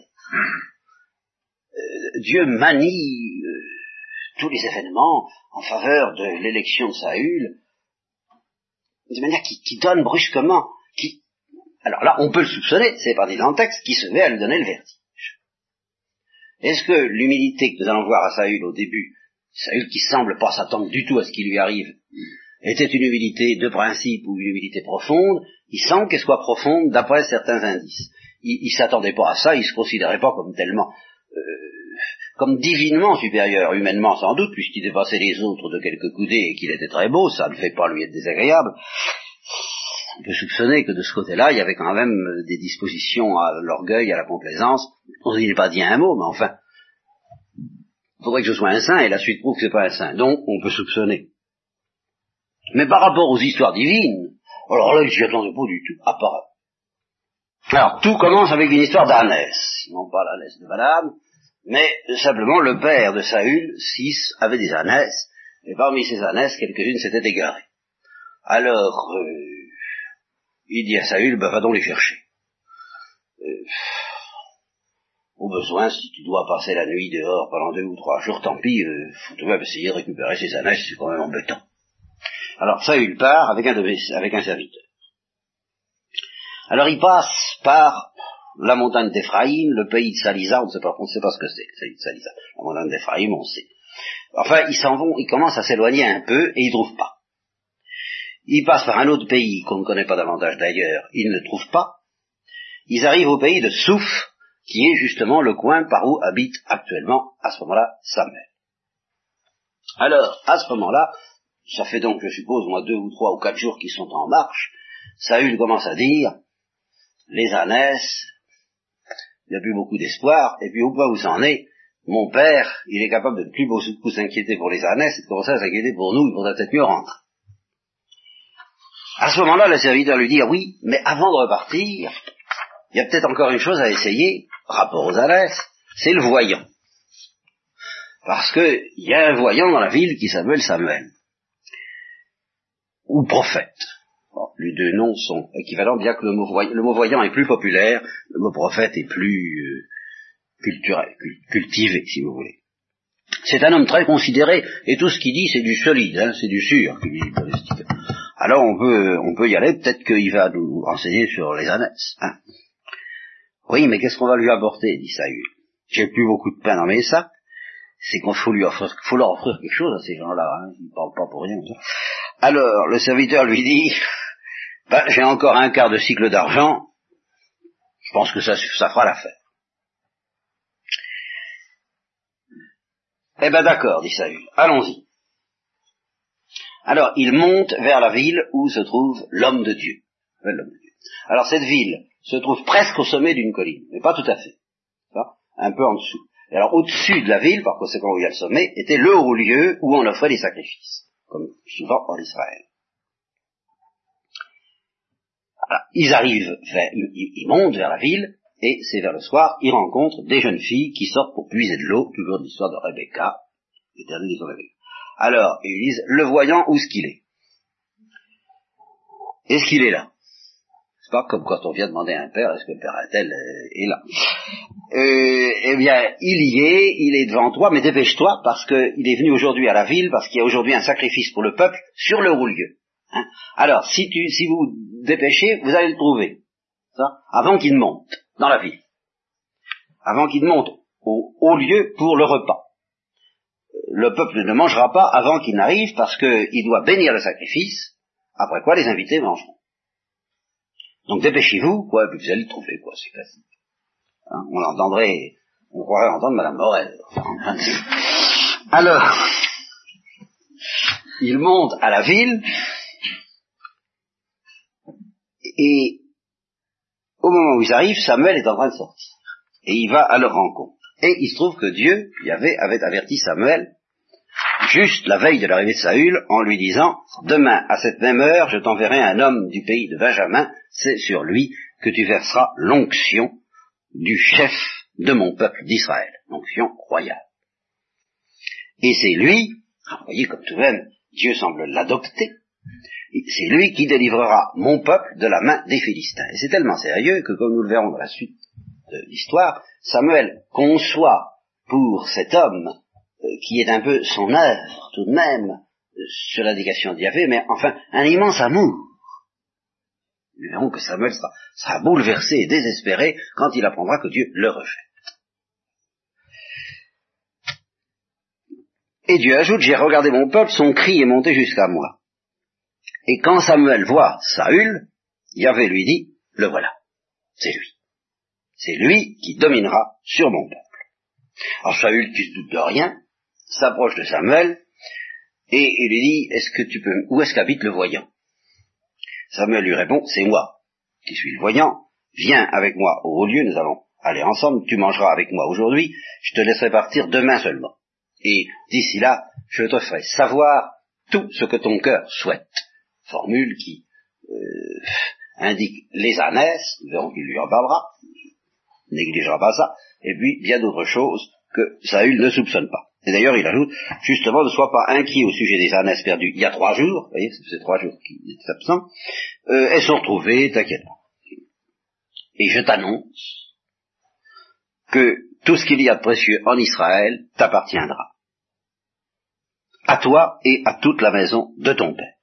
Speaker 2: Euh, Dieu manie euh, tous les événements en faveur de l'élection de Saül, de manière qui, donne brusquement, qui, alors là, on peut le soupçonner, c'est dit dans le texte, qui se met à lui donner le vertige. Est-ce que l'humilité que nous allons voir à Saül au début, Saül qui semble pas s'attendre du tout à ce qui lui arrive, était une humilité de principe ou une humilité profonde, il semble qu'elle soit profonde d'après certains indices. Il, ne s'attendait pas à ça, il se considérait pas comme tellement, euh, comme divinement supérieur, humainement sans doute, puisqu'il dépassait les autres de quelques coudées et qu'il était très beau, ça ne fait pas lui être désagréable. On peut soupçonner que de ce côté-là, il y avait quand même des dispositions à l'orgueil, à la complaisance. On n'est pas dit un mot, mais enfin, il faudrait que je sois un saint, et la suite prouve que c'est pas un saint. Donc, on peut soupçonner. Mais par rapport aux histoires divines, alors là, il s'y attendait pas du tout, apparemment. Alors, tout commence avec une histoire d'ânesse, non pas l'ânesse de Balaam, mais simplement le père de Saül, six, avait des ânesses, et parmi ces ânesses, quelques-unes s'étaient égarées. Alors, euh, il dit à Saül, ben, va donc les chercher. Euh, au besoin, si tu dois passer la nuit dehors pendant deux ou trois jours, tant pis, euh, faut tout de même essayer de récupérer ces ânesses, c'est quand même embêtant. Alors Saül part avec un, avec un serviteur. Alors il passe par la montagne d'Éphraïm, le pays de Salisa, on ne sait pas, on sait pas ce que c'est, Salisa. La montagne d'Éphraïm, on sait. Enfin, ils s'en vont, ils commencent à s'éloigner un peu et ils ne trouvent pas. Ils passent par un autre pays qu'on ne connaît pas davantage d'ailleurs, ils ne trouvent pas. Ils arrivent au pays de Souf, qui est justement le coin par où habite actuellement, à ce moment-là, Samuel. Alors, à ce moment-là, ça fait donc, je suppose, moi, deux ou trois ou quatre jours qu'ils sont en marche, Saül commence à dire, les ânesses, il n'y a plus beaucoup d'espoir, et puis au point où ça en est, mon père, il est capable de ne plus beaucoup s'inquiéter pour les ânesses, et de commencer à s'inquiéter pour nous, il faudrait peut-être mieux rentrer. À ce moment-là, le serviteur lui dit, ah oui, mais avant de repartir, il y a peut-être encore une chose à essayer, rapport aux Alès, c'est le voyant. Parce qu'il y a un voyant dans la ville qui s'appelle Samuel. Ou prophète. les deux noms sont équivalents, bien que le mot, voyant, est plus populaire, le mot prophète est plus euh, culturel, cultivé, si vous voulez. C'est un homme très considéré, et tout ce qu'il dit, c'est du solide, hein, c'est du sûr, Alors on peut, on peut y aller, peut-être qu'il va nous renseigner sur les ânesses. Hein. Oui, mais qu'est-ce qu'on va lui apporter, dit Saül? J'ai plus beaucoup de pain dans mes sacs, c'est qu'il faut lui offrir, faut leur offrir quelque chose à ces gens-là, hein, ils ne parlent pas pour rien. Alors, le serviteur lui dit, ben, j'ai encore un quart de cycle d'argent, je pense que ça, fera l'affaire. Eh ben d'accord, dit Saül, allons-y. Alors il monte vers la ville où se trouve l'homme de Dieu. Alors cette ville se trouve presque au sommet d'une colline, mais pas tout à fait. Un peu en dessous. Et alors au-dessus de la ville, par conséquent où il y a le sommet, était le haut lieu où on offrait des sacrifices, comme souvent en Israël. ils arrivent, vers, ils montent vers la ville, et c'est vers le soir, il rencontre des jeunes filles qui sortent pour puiser de l'eau, toujours l'histoire de Rebecca, l'éternel de Rebecca. Alors, ils disent, le voyant, où est-ce qu'il est? Est-ce qu'il est là? Pas comme quand on vient demander à un père, est-ce que le père tel euh, est là? Euh, Eh bien, il y est, il est devant toi, mais dépêche-toi, parce qu'il est venu aujourd'hui à la ville, parce qu'il y a aujourd'hui un sacrifice pour le peuple sur le roulieu. Hein Alors, si, tu, si vous dépêchez, vous allez le trouver, ça, avant qu'il ne monte dans la ville, avant qu'il ne monte au haut lieu pour le repas. Le peuple ne mangera pas avant qu'il n'arrive parce qu'il doit bénir le sacrifice, après quoi les invités mangeront. Donc dépêchez-vous, quoi, puis vous allez le trouver, quoi, c'est classique. Hein, on entendrait, on croirait entendre Madame Morel. Alors, il monte à la ville, et au moment où ils arrivent, Samuel est en train de sortir. Et il va à leur rencontre. Et il se trouve que Dieu, Yahvé, avait averti Samuel, juste la veille de l'arrivée de Saül, en lui disant, demain, à cette même heure, je t'enverrai un homme du pays de Benjamin, c'est sur lui que tu verseras l'onction du chef de mon peuple d'Israël, l'onction royale. Et c'est lui, vous voyez comme tout même, Dieu semble l'adopter, c'est lui qui délivrera mon peuple de la main des Philistins. Et c'est tellement sérieux que, comme nous le verrons dans la suite de l'histoire, Samuel conçoit pour cet homme, euh, qui est un peu son œuvre tout de même, euh, sur l'indication d'Yahvé, mais enfin un immense amour. Nous verrons que Samuel sera, bouleversé et désespéré quand il apprendra que Dieu le rejette. Et Dieu ajoute, j'ai regardé mon peuple, son cri est monté jusqu'à moi. Et quand Samuel voit Saül, Yahvé lui dit, le voilà, c'est lui. C'est lui qui dominera sur mon peuple. Alors Saül, qui se doute de rien, s'approche de Samuel, et il lui dit, est-ce que tu peux, où est-ce qu'habite le voyant? Samuel lui répond, c'est moi, qui suis le voyant, viens avec moi au haut lieu, nous allons aller ensemble, tu mangeras avec moi aujourd'hui, je te laisserai partir demain seulement. Et d'ici là, je te ferai savoir tout ce que ton cœur souhaite formule qui euh, indique les ânesses, nous verrons qu'il lui en parlera, négligera pas ça, et puis bien d'autres choses que Saül ne soupçonne pas. Et d'ailleurs, il ajoute, justement, ne sois pas inquiet au sujet des ânesses perdues il y a trois jours, vous voyez, c'est trois jours qu'il est absent, euh, elles sont retrouvées, t'inquiète pas. Et je t'annonce que tout ce qu'il y a de précieux en Israël t'appartiendra. À toi et à toute la maison de ton père.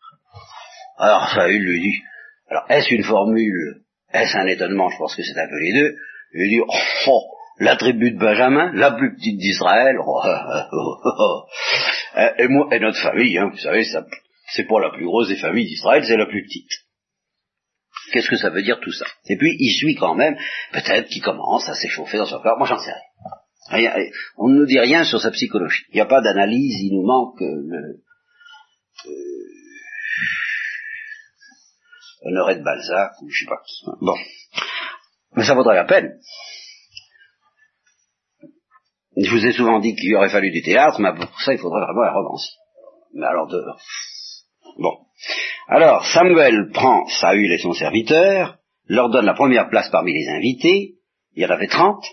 Speaker 2: Alors Saül lui dit, alors est-ce une formule, est-ce un étonnement, je pense que c'est un peu les deux, il lui dit, oh, oh la tribu de Benjamin, la plus petite d'Israël, oh, oh, et moi, et notre famille, hein, vous savez, c'est pas la plus grosse des familles d'Israël, c'est la plus petite. Qu'est-ce que ça veut dire tout ça? Et puis il suit quand même, peut-être qu'il commence à s'échauffer dans son corps, moi j'en sais rien. On ne nous dit rien sur sa psychologie. Il n'y a pas d'analyse, il nous manque le, euh, Honoré de Balzac, ou je sais pas qui. Bon. Mais ça vaudrait la peine. Je vous ai souvent dit qu'il aurait fallu du théâtre, mais pour ça, il faudrait vraiment un romancier. Mais alors de... Bon. Alors, Samuel prend Saül et son serviteur, leur donne la première place parmi les invités, il y en avait trente,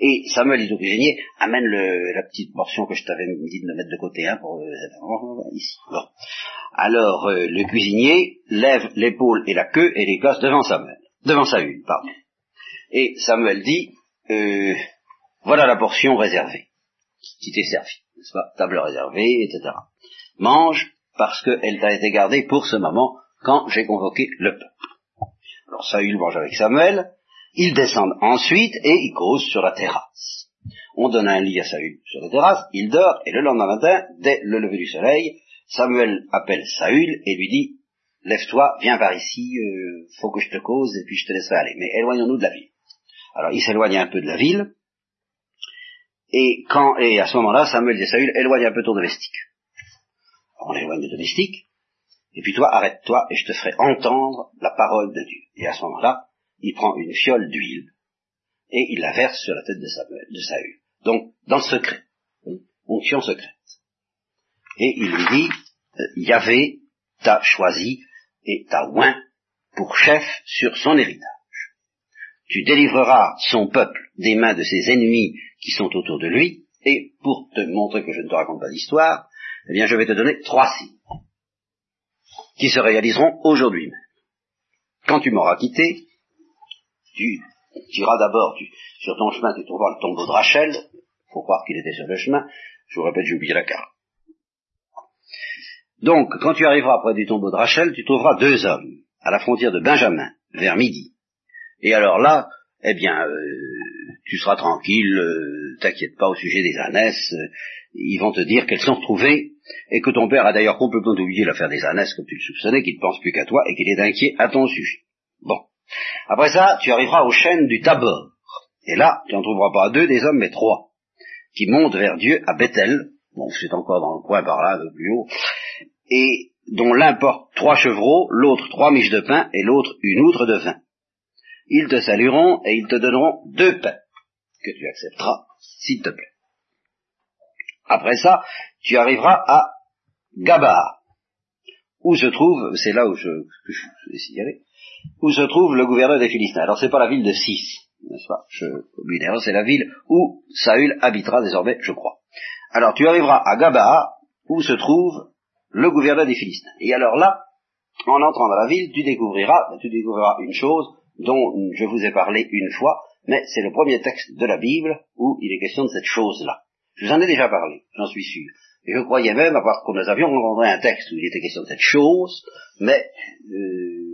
Speaker 2: et Samuel dit au cuisinier, amène le, la petite portion que je t'avais dit de me mettre de côté, hein, pour euh, ici. Bon. Alors euh, le cuisinier lève l'épaule et la queue et les place devant Samuel, devant Saül, pardon. Et Samuel dit, euh, voilà la portion réservée, qui t'est servie, n'est-ce pas, table réservée, etc. Mange parce qu'elle t'a été gardée pour ce moment quand j'ai convoqué le peuple. Alors Saül mange avec Samuel, ils descendent ensuite et ils causent sur la terrasse. On donne un lit à Saül sur la terrasse, il dort, et le lendemain matin, dès le lever du soleil, Samuel appelle Saül et lui dit, lève-toi, viens par ici, euh, faut que je te cause, et puis je te laisserai aller. Mais éloignons-nous de la ville. Alors il s'éloigne un peu de la ville, et quand, et à ce moment-là, Samuel dit Saül, éloigne un peu ton domestique. On éloigne le domestique, et puis toi, arrête-toi, et je te ferai entendre la parole de Dieu. Et à ce moment-là, il prend une fiole d'huile et il la verse sur la tête de Saül. Donc, dans le secret, onction secrète. Et il lui dit, euh, Yahvé t'a choisi et t'a oint pour chef sur son héritage. Tu délivreras son peuple des mains de ses ennemis qui sont autour de lui, et pour te montrer que je ne te raconte pas d'histoire, eh bien je vais te donner trois signes qui se réaliseront aujourd'hui même. Quand tu m'auras quitté, tu, iras d'abord, sur ton chemin, tu trouveras le tombeau de Rachel, faut croire qu'il était sur le chemin, je vous répète, j'ai oublié la carte. Donc, quand tu arriveras près du tombeau de Rachel, tu trouveras deux hommes, à la frontière de Benjamin, vers midi. Et alors là, eh bien, euh, tu seras tranquille, euh, t'inquiète pas au sujet des ânesses, euh, ils vont te dire qu'elles sont retrouvées, et que ton père a d'ailleurs complètement oublié l'affaire des ânesses, comme tu le soupçonnais, qu'il ne pense plus qu'à toi, et qu'il est inquiet à ton sujet. Bon. Après ça, tu arriveras aux chaînes du Tabor. Et là, tu n'en trouveras pas deux des hommes, mais trois, qui montent vers Dieu à Bethel, bon, c'est encore dans le coin par là, un peu plus haut, et dont l'un porte trois chevreaux, l'autre trois miches de pain, et l'autre une outre de vin. Ils te salueront, et ils te donneront deux pains, que tu accepteras, s'il te plaît. Après ça, tu arriveras à Gaba, où se trouve, c'est là où je, je, vais signaler, où se trouve le gouverneur des Philistins. Alors c'est pas la ville de Sis, n'est-ce pas? Je, C'est la ville où Saül habitera désormais, je crois. Alors tu arriveras à Gabaa, où se trouve le gouverneur des Philistins. Et alors là, en entrant dans la ville, tu découvriras, tu découvriras une chose dont je vous ai parlé une fois, mais c'est le premier texte de la Bible où il est question de cette chose-là. Je vous en ai déjà parlé, j'en suis sûr. Et je croyais même, part que nous avions rencontré un texte où il était question de cette chose, mais euh,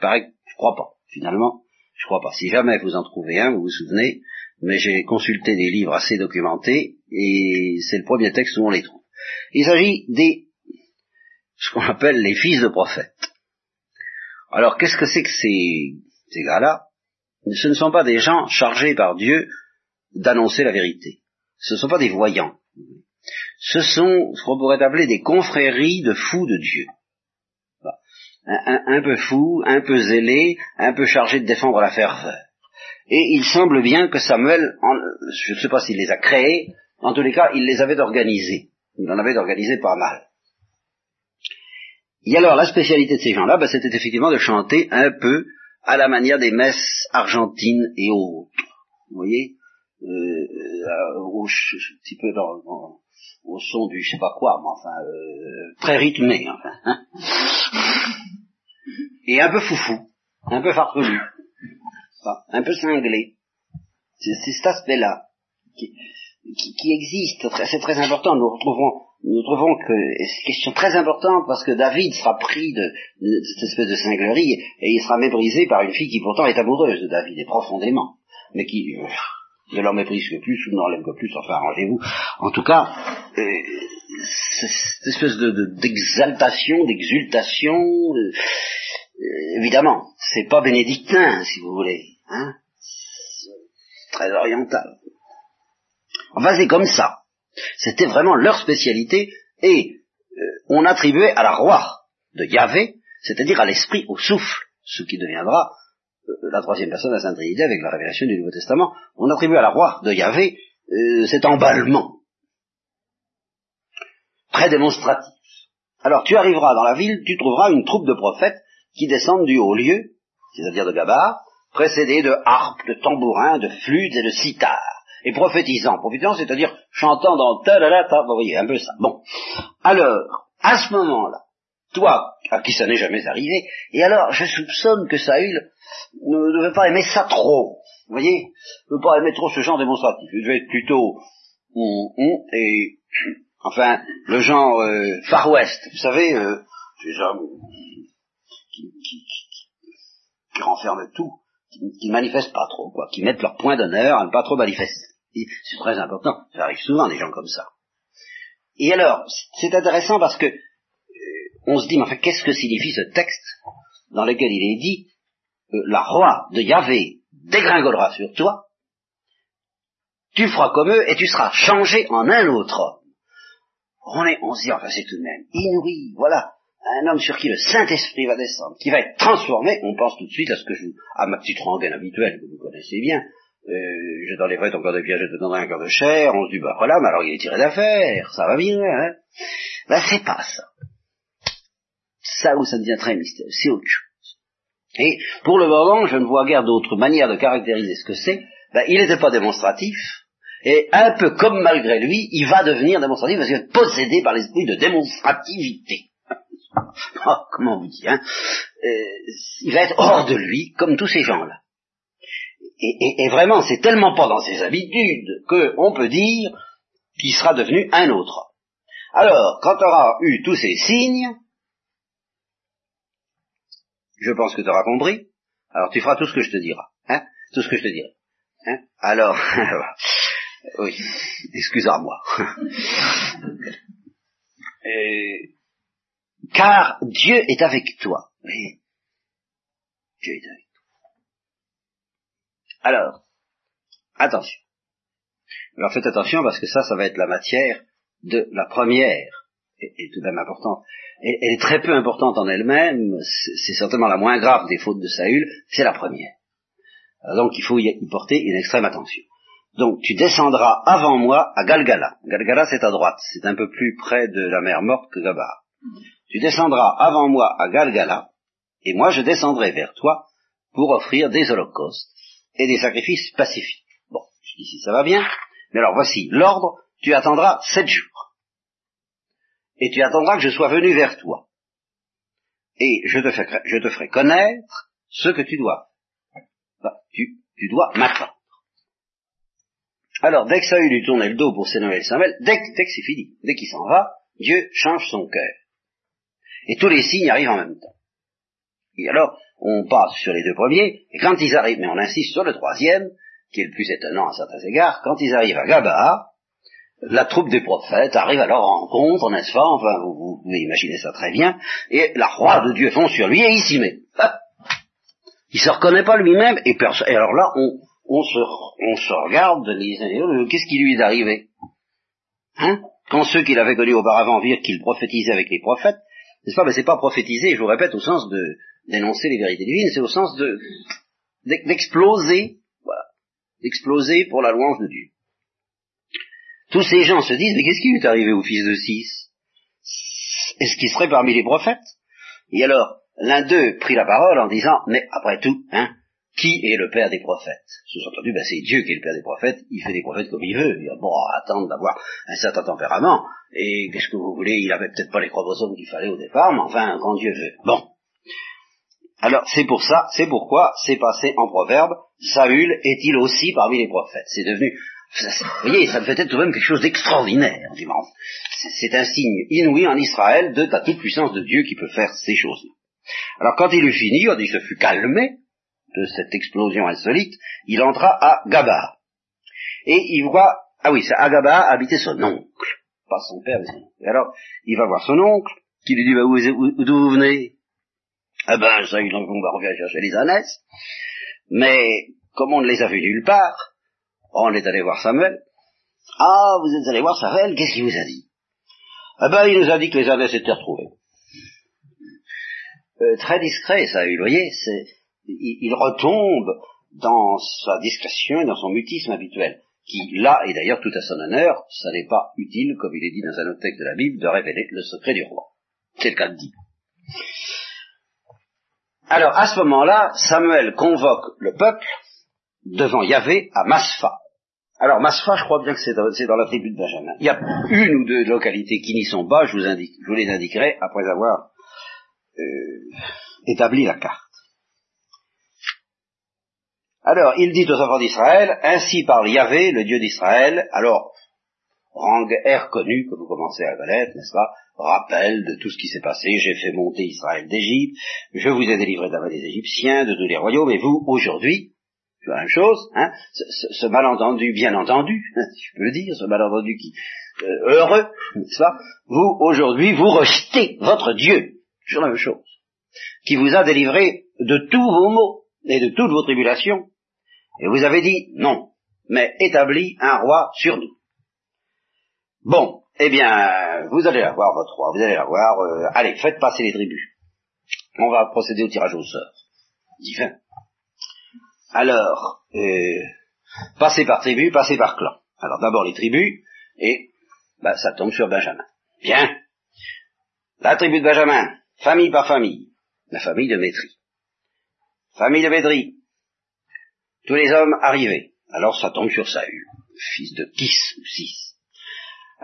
Speaker 2: que je crois pas. Finalement, je crois pas. Si jamais vous en trouvez un, vous vous souvenez, mais j'ai consulté des livres assez documentés et c'est le premier texte où on les trouve. Il s'agit des ce qu'on appelle les fils de prophètes. Alors qu'est-ce que c'est que ces, gars-là? Ce ne sont pas des gens chargés par Dieu d'annoncer la vérité. Ce ne sont pas des voyants. Ce sont ce qu'on pourrait appeler des confréries de fous de Dieu un, peu fou, un peu zélé, un peu chargé de défendre la ferveur. Et il semble bien que Samuel, je ne sais pas s'il les a créés, en tous les cas, il les avait organisés. Il en avait organisé pas mal. Et alors, la spécialité de ces gens-là, ben, c'était effectivement de chanter un peu à la manière des messes argentines et autres. Vous voyez euh, euh au, un petit peu dans, au son du je sais pas quoi, mais enfin, euh, très rythmé, enfin. Hein et un peu foufou, un peu farfelu, un peu cinglé. C'est cet aspect-là qui, qui, existe, c'est très important. Nous retrouvons, nous trouvons que c'est une question très importante parce que David sera pris de, cette espèce de cinglerie et il sera méprisé par une fille qui pourtant est amoureuse de David et profondément, mais qui euh, ne l'en méprise que plus ou n'en l'aime que plus. Enfin, arrangez-vous. En tout cas, euh, cette espèce d'exaltation, d'exultation. Euh, évidemment, c'est pas bénédictin, si vous voulez, hein, très oriental. Enfin, c'est comme ça. C'était vraiment leur spécialité, et euh, on attribuait à la roi de Yahvé, c'est-à-dire à l'esprit, au souffle, ce qui deviendra euh, la troisième personne de la Sainte Trinité avec la révélation du Nouveau Testament, on attribue à la roi de Yahvé cet emballement très démonstratif, Alors tu arriveras dans la ville, tu trouveras une troupe de prophètes qui descendent du haut lieu, c'est-à-dire de Gaba, précédés de harpes, de tambourins, de flûtes et de sitars, et prophétisant. Prophétisant, c'est-à-dire chantant dans ta la la ta, vous voyez, un peu ça. Bon. Alors, à ce moment-là, toi, à qui ça n'est jamais arrivé, et alors je soupçonne que Saül ne devait pas aimer ça trop. Vous voyez Ne veut pas aimer trop ce genre démonstratif. Il devait être plutôt hum, et enfin le genre euh, Far West, vous savez, euh, ces hommes qui, qui, qui, renferment tout, qui, qui manifestent pas trop, quoi, qui mettent leur point d'honneur à ne pas trop manifester. C'est très important. Ça arrive souvent des gens comme ça. Et alors, c'est intéressant parce que on se dit, mais enfin, qu'est-ce que signifie ce texte dans lequel il est dit, euh, la roi de Yahvé dégringolera sur toi, tu feras comme eux et tu seras changé en un autre homme. On, est, on se dit, enfin, c'est tout de même inouï, voilà, un homme sur qui le Saint-Esprit va descendre, qui va être transformé, on pense tout de suite à ce que je, à ma petite rengaine habituelle que vous connaissez bien, euh, je t'enlèverai ton corps de pierre, je te donnerai un corps de chair, on se dit, bah voilà, mais alors il est tiré d'affaire, ça va bien, hein. Ben c'est pas ça ça où ça devient très mystérieux, c'est autre chose. Et pour le moment, je ne vois guère d'autre manière de caractériser ce que c'est. Ben, il n'était pas démonstratif, et un peu comme malgré lui, il va devenir démonstratif parce qu'il est possédé par l'esprit de démonstrativité. oh, comment vous dire hein euh, Il va être hors de lui, comme tous ces gens-là. Et, et, vraiment, c'est tellement pas dans ses habitudes qu'on peut dire qu'il sera devenu un autre. Alors, quand on aura eu tous ces signes, je pense que tu auras compris. Alors tu feras tout ce que je te dirai. Hein Tout ce que je te dirai. Hein Alors, oui, excuse-moi. car Dieu est avec toi. Oui. Dieu est avec toi. Alors, attention. Alors faites attention parce que ça, ça va être la matière de la première et, tout de même importante elle, est très peu importante en elle-même, c'est certainement la moins grave des fautes de Saül, c'est la première. Donc il faut y, porter une extrême attention. Donc tu descendras avant moi à Galgala. Galgala c'est à droite, c'est un peu plus près de la mer morte que Gabar. Tu descendras avant moi à Galgala, et moi je descendrai vers toi pour offrir des holocaustes et des sacrifices pacifiques. Bon, ici ça va bien, mais alors voici l'ordre, tu attendras sept jours et tu attendras que je sois venu vers toi. Et je te ferai, connaître ce que tu dois. tu, tu dois m'attendre. Alors, dès que Saül lui tournait le dos pour Noël Samuel, dès, dès que c'est fini, dès qu'il s'en va, Dieu change son cœur. Et tous les signes arrivent en même temps. Et alors, on passe sur les deux premiers, et quand ils arrivent, mais on insiste sur le troisième, qui est le plus étonnant à certains égards, quand ils arrivent à Gaba, la troupe des prophètes arrive à leur rencontre, n'est-ce pas? Enfin, vous, pouvez imaginer ça très bien. Et la roi de Dieu fond sur lui et il s'y met. Il se reconnaît pas lui-même et, alors là, on, on, se, on se regarde, qu'est-ce qui lui est arrivé? Hein? Quand ceux qu'il avait connus auparavant virent qu'il prophétisait avec les prophètes, n'est-ce pas? Mais c'est pas prophétiser, je vous répète, au sens de d'énoncer les vérités divines, c'est au sens de d'exploser, voilà, d'exploser pour la louange de Dieu. Tous ces gens se disent, mais qu'est-ce qui lui est arrivé au fils de Cis Est-ce qu'il serait parmi les prophètes? Et alors, l'un d'eux prit la parole en disant, mais après tout, hein, qui est le père des prophètes? Sous-entendu, ben, c'est Dieu qui est le père des prophètes, il fait des prophètes comme il veut, il va bon, attendre d'avoir un certain tempérament, et qu'est-ce que vous voulez, il avait peut-être pas les chromosomes qu'il fallait au départ, mais enfin, quand Dieu veut. Bon. Alors, c'est pour ça, c'est pourquoi c'est passé en proverbe, Saül est-il aussi parmi les prophètes? C'est devenu vous voyez, ça fait être tout de même quelque chose d'extraordinaire. C'est un signe inouï en Israël de la toute-puissance de Dieu qui peut faire ces choses-là. Alors quand il eut fini, quand il se fut calmé de cette explosion insolite, il entra à Gaba. Et il voit, ah oui, c'est à Gaba habitait son oncle, pas son père, mais son oncle. Et alors, il va voir son oncle, qui lui dit, bah, d'où vous venez? Ah ben, ça, donc on va revenir chercher les ânesses. Mais, comme on ne les a vus nulle part, on est allé voir Samuel. Ah, vous êtes allé voir Samuel, qu'est-ce qu'il vous a dit? Eh ben, il nous a dit que les ânesses étaient retrouvés. Euh, très discret, ça, vous voyez, c'est, il, retombe dans sa discrétion et dans son mutisme habituel, qui, là, et d'ailleurs tout à son honneur, ça n'est pas utile, comme il est dit dans un autre texte de la Bible, de révéler le secret du roi. C'est le cas de dire. Alors, à ce moment-là, Samuel convoque le peuple devant Yahvé à Masfa. Alors, Masfa, je crois bien que c'est dans, la tribu de Benjamin. Il y a une ou deux localités qui n'y sont pas, je vous, les indiquerai après avoir euh, établi la carte. Alors, il dit aux enfants d'Israël, ainsi parle Yahvé, le Dieu d'Israël, alors, rang air connu que vous commencez à connaître, n'est-ce pas? Rappel de tout ce qui s'est passé, j'ai fait monter Israël d'Égypte, je vous ai délivré de la main des Égyptiens, de tous les royaumes, et vous, aujourd'hui, c'est la même chose, hein, ce, malentendu, bien entendu, si je peux dire, ce malentendu qui, euh, heureux, n'est-ce pas Vous, aujourd'hui, vous rejetez votre Dieu, c'est la même chose, qui vous a délivré de tous vos maux et de toutes vos tribulations, et vous avez dit non, mais établi un roi sur nous. Bon, eh bien, vous allez avoir votre roi, vous allez l'avoir, euh, allez, faites passer les tribus. On va procéder au tirage au sort. Divin. Alors, euh, passez par tribu, passez par clan. Alors d'abord les tribus, et bah, ça tombe sur Benjamin. Bien. La tribu de Benjamin, famille par famille. La famille de Métri. Famille de Métri. Tous les hommes arrivés. Alors ça tombe sur Saül, fils de Kis ou Sis.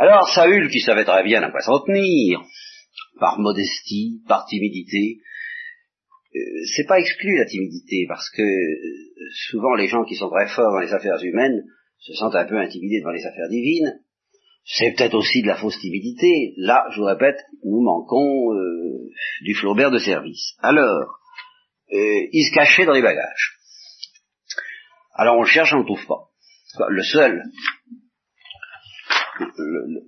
Speaker 2: Alors Saül, qui savait très bien à quoi s'en tenir, par modestie, par timidité, euh, c'est pas exclu la timidité, parce que euh, souvent les gens qui sont très forts dans les affaires humaines se sentent un peu intimidés devant les affaires divines. C'est peut-être aussi de la fausse timidité. Là, je vous répète, nous manquons euh, du Flaubert de service. Alors, il se cachait dans les bagages. Alors on le cherche, on ne le trouve pas. Le seul le,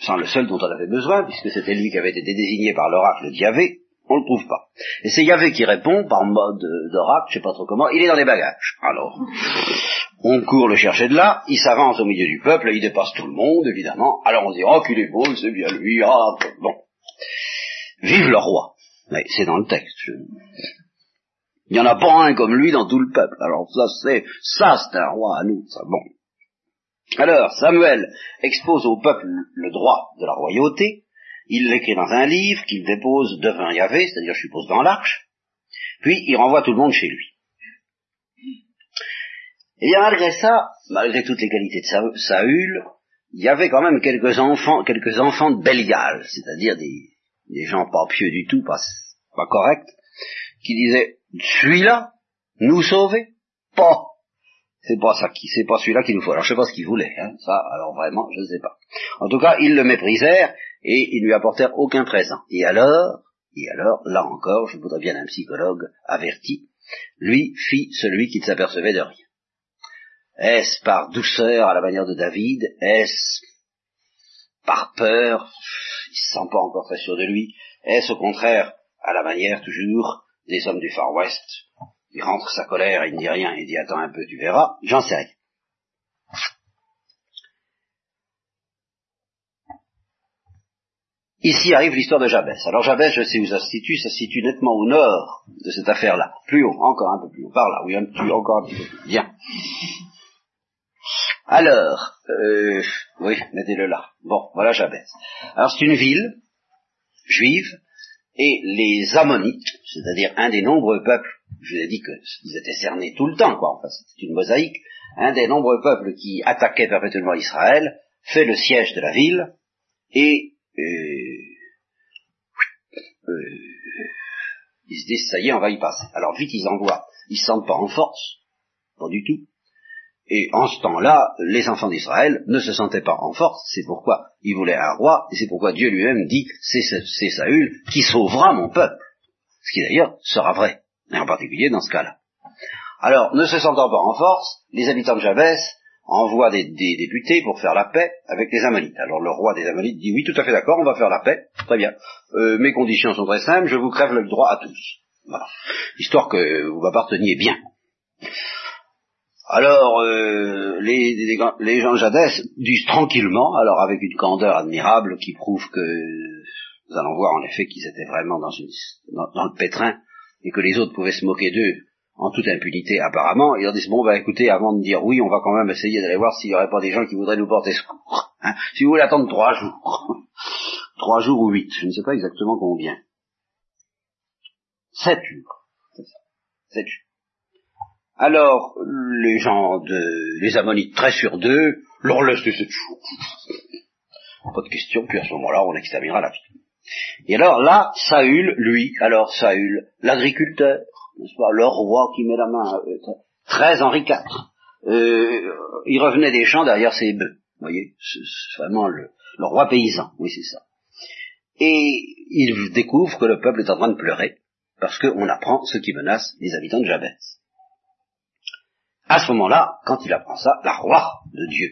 Speaker 2: sans le seul dont on avait besoin, puisque c'était lui qui avait été désigné par l'oracle d'Yahvé, on le trouve pas. Et c'est Yahvé qui répond par mode d'oracle, je sais pas trop comment, il est dans les bagages. Alors, on court le chercher de là, il s'avance au milieu du peuple, il dépasse tout le monde, évidemment. Alors on dit, oh qu'il est beau, c'est bien lui, ah, bon. Vive le roi. c'est dans le texte. Il n'y en a pas un comme lui dans tout le peuple. Alors ça c'est, ça c'est un roi à nous, ça, bon. Alors, Samuel expose au peuple le droit de la royauté, il l'écrit dans un livre qu'il dépose devant Yahvé, c'est-à-dire, je suppose, dans l'arche, puis il renvoie tout le monde chez lui. Et malgré ça, malgré toutes les qualités de Saül, il y avait quand même quelques enfants, quelques enfants de Belial, c'est-à-dire des, gens pas pieux du tout, pas, pas corrects, qui disaient, celui-là, nous sauver? Pas c'est pas ça qui, c'est pas celui-là qu'il nous faut. Alors je sais pas ce qu'il voulait, hein, ça, alors vraiment, je ne sais pas. En tout cas, ils le méprisèrent et ils lui apportèrent aucun présent. Et alors, et alors, là encore, je voudrais bien un psychologue averti, lui fit celui qui ne s'apercevait de rien. Est-ce par douceur à la manière de David? Est-ce par peur? Il se sent pas encore très sûr de lui. Est-ce au contraire à la manière toujours des hommes du Far West? Il rentre sa colère, il ne dit rien, il dit attends un peu, tu verras, j'en sais rien. Ici arrive l'histoire de Jabès. Alors Jabès, je sais où ça se situe, ça se situe nettement au nord de cette affaire-là. Plus haut, encore un peu plus haut, par là, oui, encore un peu. Bien. Alors, euh, oui, mettez-le là. Bon, voilà Jabès. Alors c'est une ville juive, et les Ammonites, c'est-à-dire un des nombreux peuples je vous ai dit qu'ils étaient cernés tout le temps, quoi. Enfin, c'est une mosaïque. Un des nombreux peuples qui attaquaient perpétuellement Israël fait le siège de la ville et euh, euh, ils se disent ça y est, on va y passer. Alors vite ils envoient, ils se sentent pas en force, pas du tout. Et en ce temps-là, les enfants d'Israël ne se sentaient pas en force, c'est pourquoi ils voulaient un roi, et c'est pourquoi Dieu lui-même dit, c'est Saül qui sauvera mon peuple. Ce qui d'ailleurs sera vrai et en particulier dans ce cas-là. Alors, ne se sentant pas en force, les habitants de Jabès envoient des, députés pour faire la paix avec les Ammonites. Alors le roi des Ammonites dit oui, tout à fait d'accord, on va faire la paix, très bien. Euh, mes conditions sont très simples, je vous crève le droit à tous. Voilà. Histoire que vous m'apparteniez bien. Alors, euh, les, gens Jadès disent tranquillement, alors avec une candeur admirable qui prouve que nous allons voir en effet qu'ils étaient vraiment dans, une, dans le pétrin et que les autres pouvaient se moquer d'eux en toute impunité apparemment, ils leur disent bon bah écoutez, avant de dire oui, on va quand même essayer d'aller voir s'il n'y aurait pas des gens qui voudraient nous porter secours. Hein. si vous voulez attendre trois jours. trois jours ou huit, je ne sais pas exactement combien. Sept jours, c'est ça, sept jours. Alors, les gens de, les ammonites très sur d'eux, leur laissent sept jours. Pas de question, puis à ce moment-là, on exterminera la vie. Et alors là, Saül, lui, alors Saül, l'agriculteur, n'est-ce pas, le roi qui met la main, euh, très Henri IV, euh, il revenait des champs derrière ses bœufs, vous voyez, c'est vraiment le, le roi paysan, oui c'est ça. Et il découvre que le peuple est en train de pleurer, parce qu'on apprend ce qui menace les habitants de Jabez. À ce moment-là, quand il apprend ça, la roi de Dieu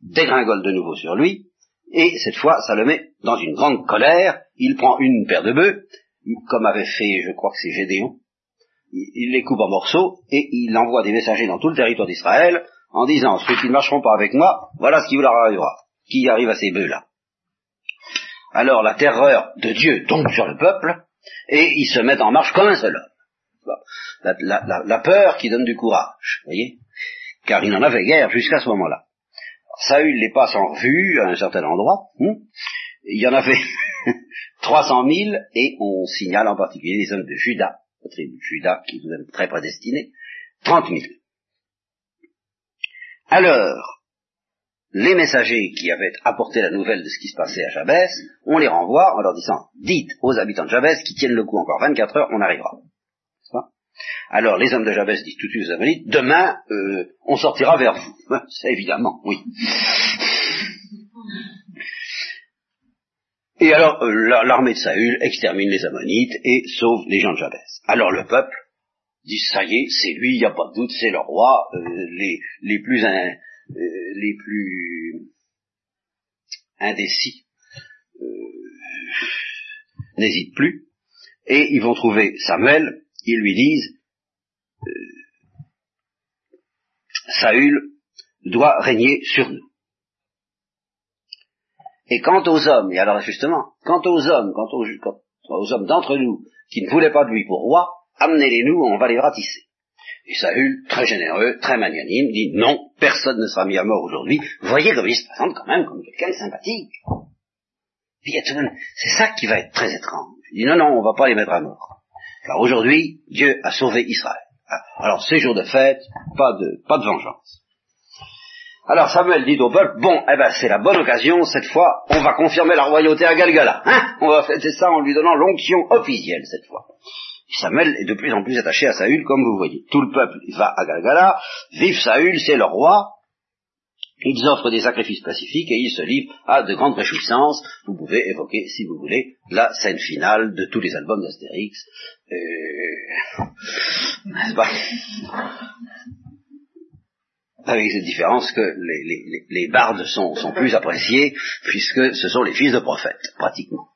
Speaker 2: dégringole de nouveau sur lui, et cette fois, ça le met dans une grande colère, il prend une paire de bœufs, comme avait fait, je crois que c'est Gédéon, il les coupe en morceaux, et il envoie des messagers dans tout le territoire d'Israël, en disant, ceux qui ne marcheront pas avec moi, voilà ce qui vous arrivera, qui arrive à ces bœufs-là? Alors la terreur de Dieu tombe sur le peuple, et ils se mettent en marche comme un seul homme. La, peur qui donne du courage, voyez Car il n'en avait guère jusqu'à ce moment-là. Saül les passe en revue à un certain endroit. Hein. il y en avait 300 000 et on signale en particulier les hommes de Judas, la tribu de Judas qui nous est très prédestinés, 30 000. Alors, les messagers qui avaient apporté la nouvelle de ce qui se passait à Jabès, on les renvoie en leur disant, dites aux habitants de Jabès qui tiennent le coup encore 24 heures, on arrivera. Alors les hommes de Jabès disent tout de suite aux Ammonites, demain, euh, on sortira vers vous. C'est évidemment, oui. Et alors euh, l'armée de Saül extermine les Ammonites et sauve les gens de Jabès. Alors le peuple dit, ça y est, c'est lui, il n'y a pas de doute, c'est le roi, euh, les, les plus les plus indécis n'hésitent plus, et ils vont trouver Samuel, ils lui disent, Saül doit régner sur nous. Et quant aux hommes, et alors justement, quant aux hommes, quant aux, hommes d'entre nous qui ne voulaient pas de lui pour roi, amenez-les nous, on va les ratisser. Et Saül, très généreux, très magnanime, dit non, personne ne sera mis à mort aujourd'hui. voyez comme il se présente quand même comme quelqu'un de sympathique. C'est ça qui va être très étrange. Il dit non, non, on va pas les mettre à mort. Car aujourd'hui, Dieu a sauvé Israël. Alors, ces jours de fête, pas de, pas de vengeance. Alors Samuel dit au peuple, bon, eh ben c'est la bonne occasion, cette fois, on va confirmer la royauté à Galgala. Hein on va fêter ça en lui donnant l'onction officielle cette fois. Samuel est de plus en plus attaché à Saül, comme vous voyez. Tout le peuple va à Galgala, vive Saül, c'est le roi, ils offrent des sacrifices pacifiques et ils se livrent à de grandes réjouissances. Vous pouvez évoquer, si vous voulez, la scène finale de tous les albums d'Astérix. Euh... Avec cette différence que les, bardes sont, sont, plus appréciés puisque ce sont les fils de prophètes, pratiquement.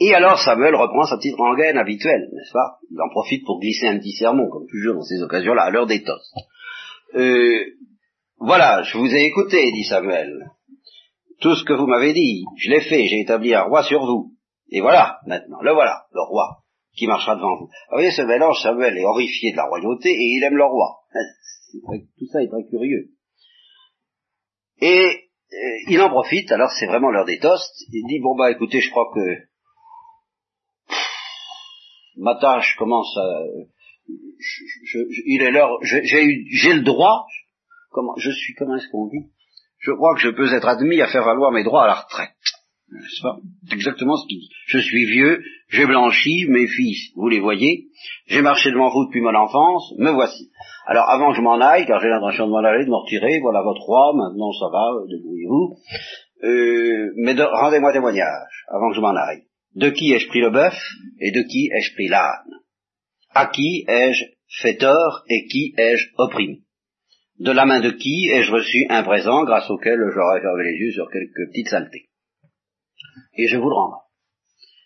Speaker 2: Et alors Samuel reprend sa petite rengaine habituelle, n'est-ce pas? Il en profite pour glisser un petit sermon, comme toujours dans ces occasions-là, à l'heure des toasts. Euh, voilà, je vous ai écouté, dit Samuel. Tout ce que vous m'avez dit, je l'ai fait, j'ai établi un roi sur vous. Et voilà, maintenant, le voilà, le roi, qui marchera devant vous. vous voyez, ce mélange, Samuel est horrifié de la royauté et il aime le roi. Tout ça est très curieux. Et euh, il en profite, alors c'est vraiment l'heure des toasts, il dit, bon bah écoutez, je crois que ma tâche commence à... Je, il est l'heure, j'ai le droit, comment, je suis, comment est-ce qu'on dit Je crois que je peux être admis à faire valoir mes droits à la retraite. C'est exactement ce qu'il dit. Je suis vieux, j'ai blanchi, mes fils, vous les voyez, j'ai marché devant vous depuis mon enfance, me voici. Alors avant que je m'en aille, car j'ai l'intention de m'en aller, de me retirer, voilà votre roi, maintenant ça va, débrouillez-vous, euh, mais rendez-moi témoignage, avant que je m'en aille. De qui ai-je pris le bœuf et de qui ai-je pris l'âne? À qui ai-je fait tort et qui ai-je opprimé? De la main de qui ai-je reçu un présent grâce auquel j'aurais fermé les yeux sur quelques petites saletés? Et je vous le rendrai.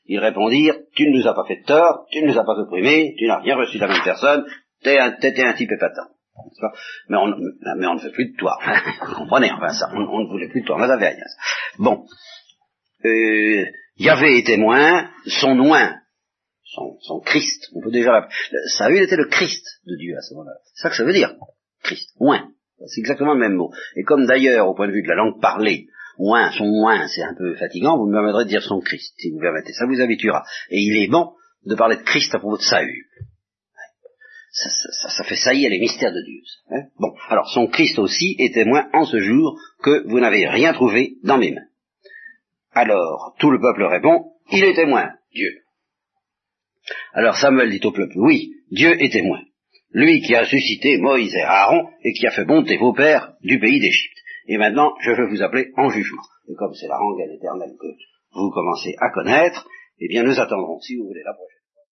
Speaker 2: Ils répondirent, tu ne nous as pas fait tort, tu ne nous as pas opprimé, tu n'as rien reçu de la même personne, t'es un, un type épatant. Mais on, mais on ne veut plus de toi. Vous comprenez, enfin ça, on, ne voulait plus de toi, avait rien. Bon. Euh, Yahvé est témoin, son oin, son, Christ, on peut déjà. Saül était le Christ de Dieu à ce moment-là. C'est ça que ça veut dire, Christ, oin. C'est exactement le même mot. Et comme d'ailleurs, au point de vue de la langue parlée, moins, son moins, c'est un peu fatigant, vous me permettrez de dire son Christ, si vous permettez. Ça vous habituera. Et il est bon de parler de Christ à propos de Saül. Ça, ça, ça, fait saillir les mystères de Dieu. Hein bon, alors son Christ aussi est témoin en ce jour que vous n'avez rien trouvé dans mes mains. Alors tout le peuple répond, il est témoin, Dieu. Alors Samuel dit au peuple, oui, Dieu est témoin. Lui qui a suscité Moïse et Aaron et qui a fait monter vos pères du pays d'Égypte. Et maintenant, je veux vous appeler en jugement. Et comme c'est la rengaine éternelle que vous commencez à connaître, eh bien nous attendrons, si vous voulez, la prochaine.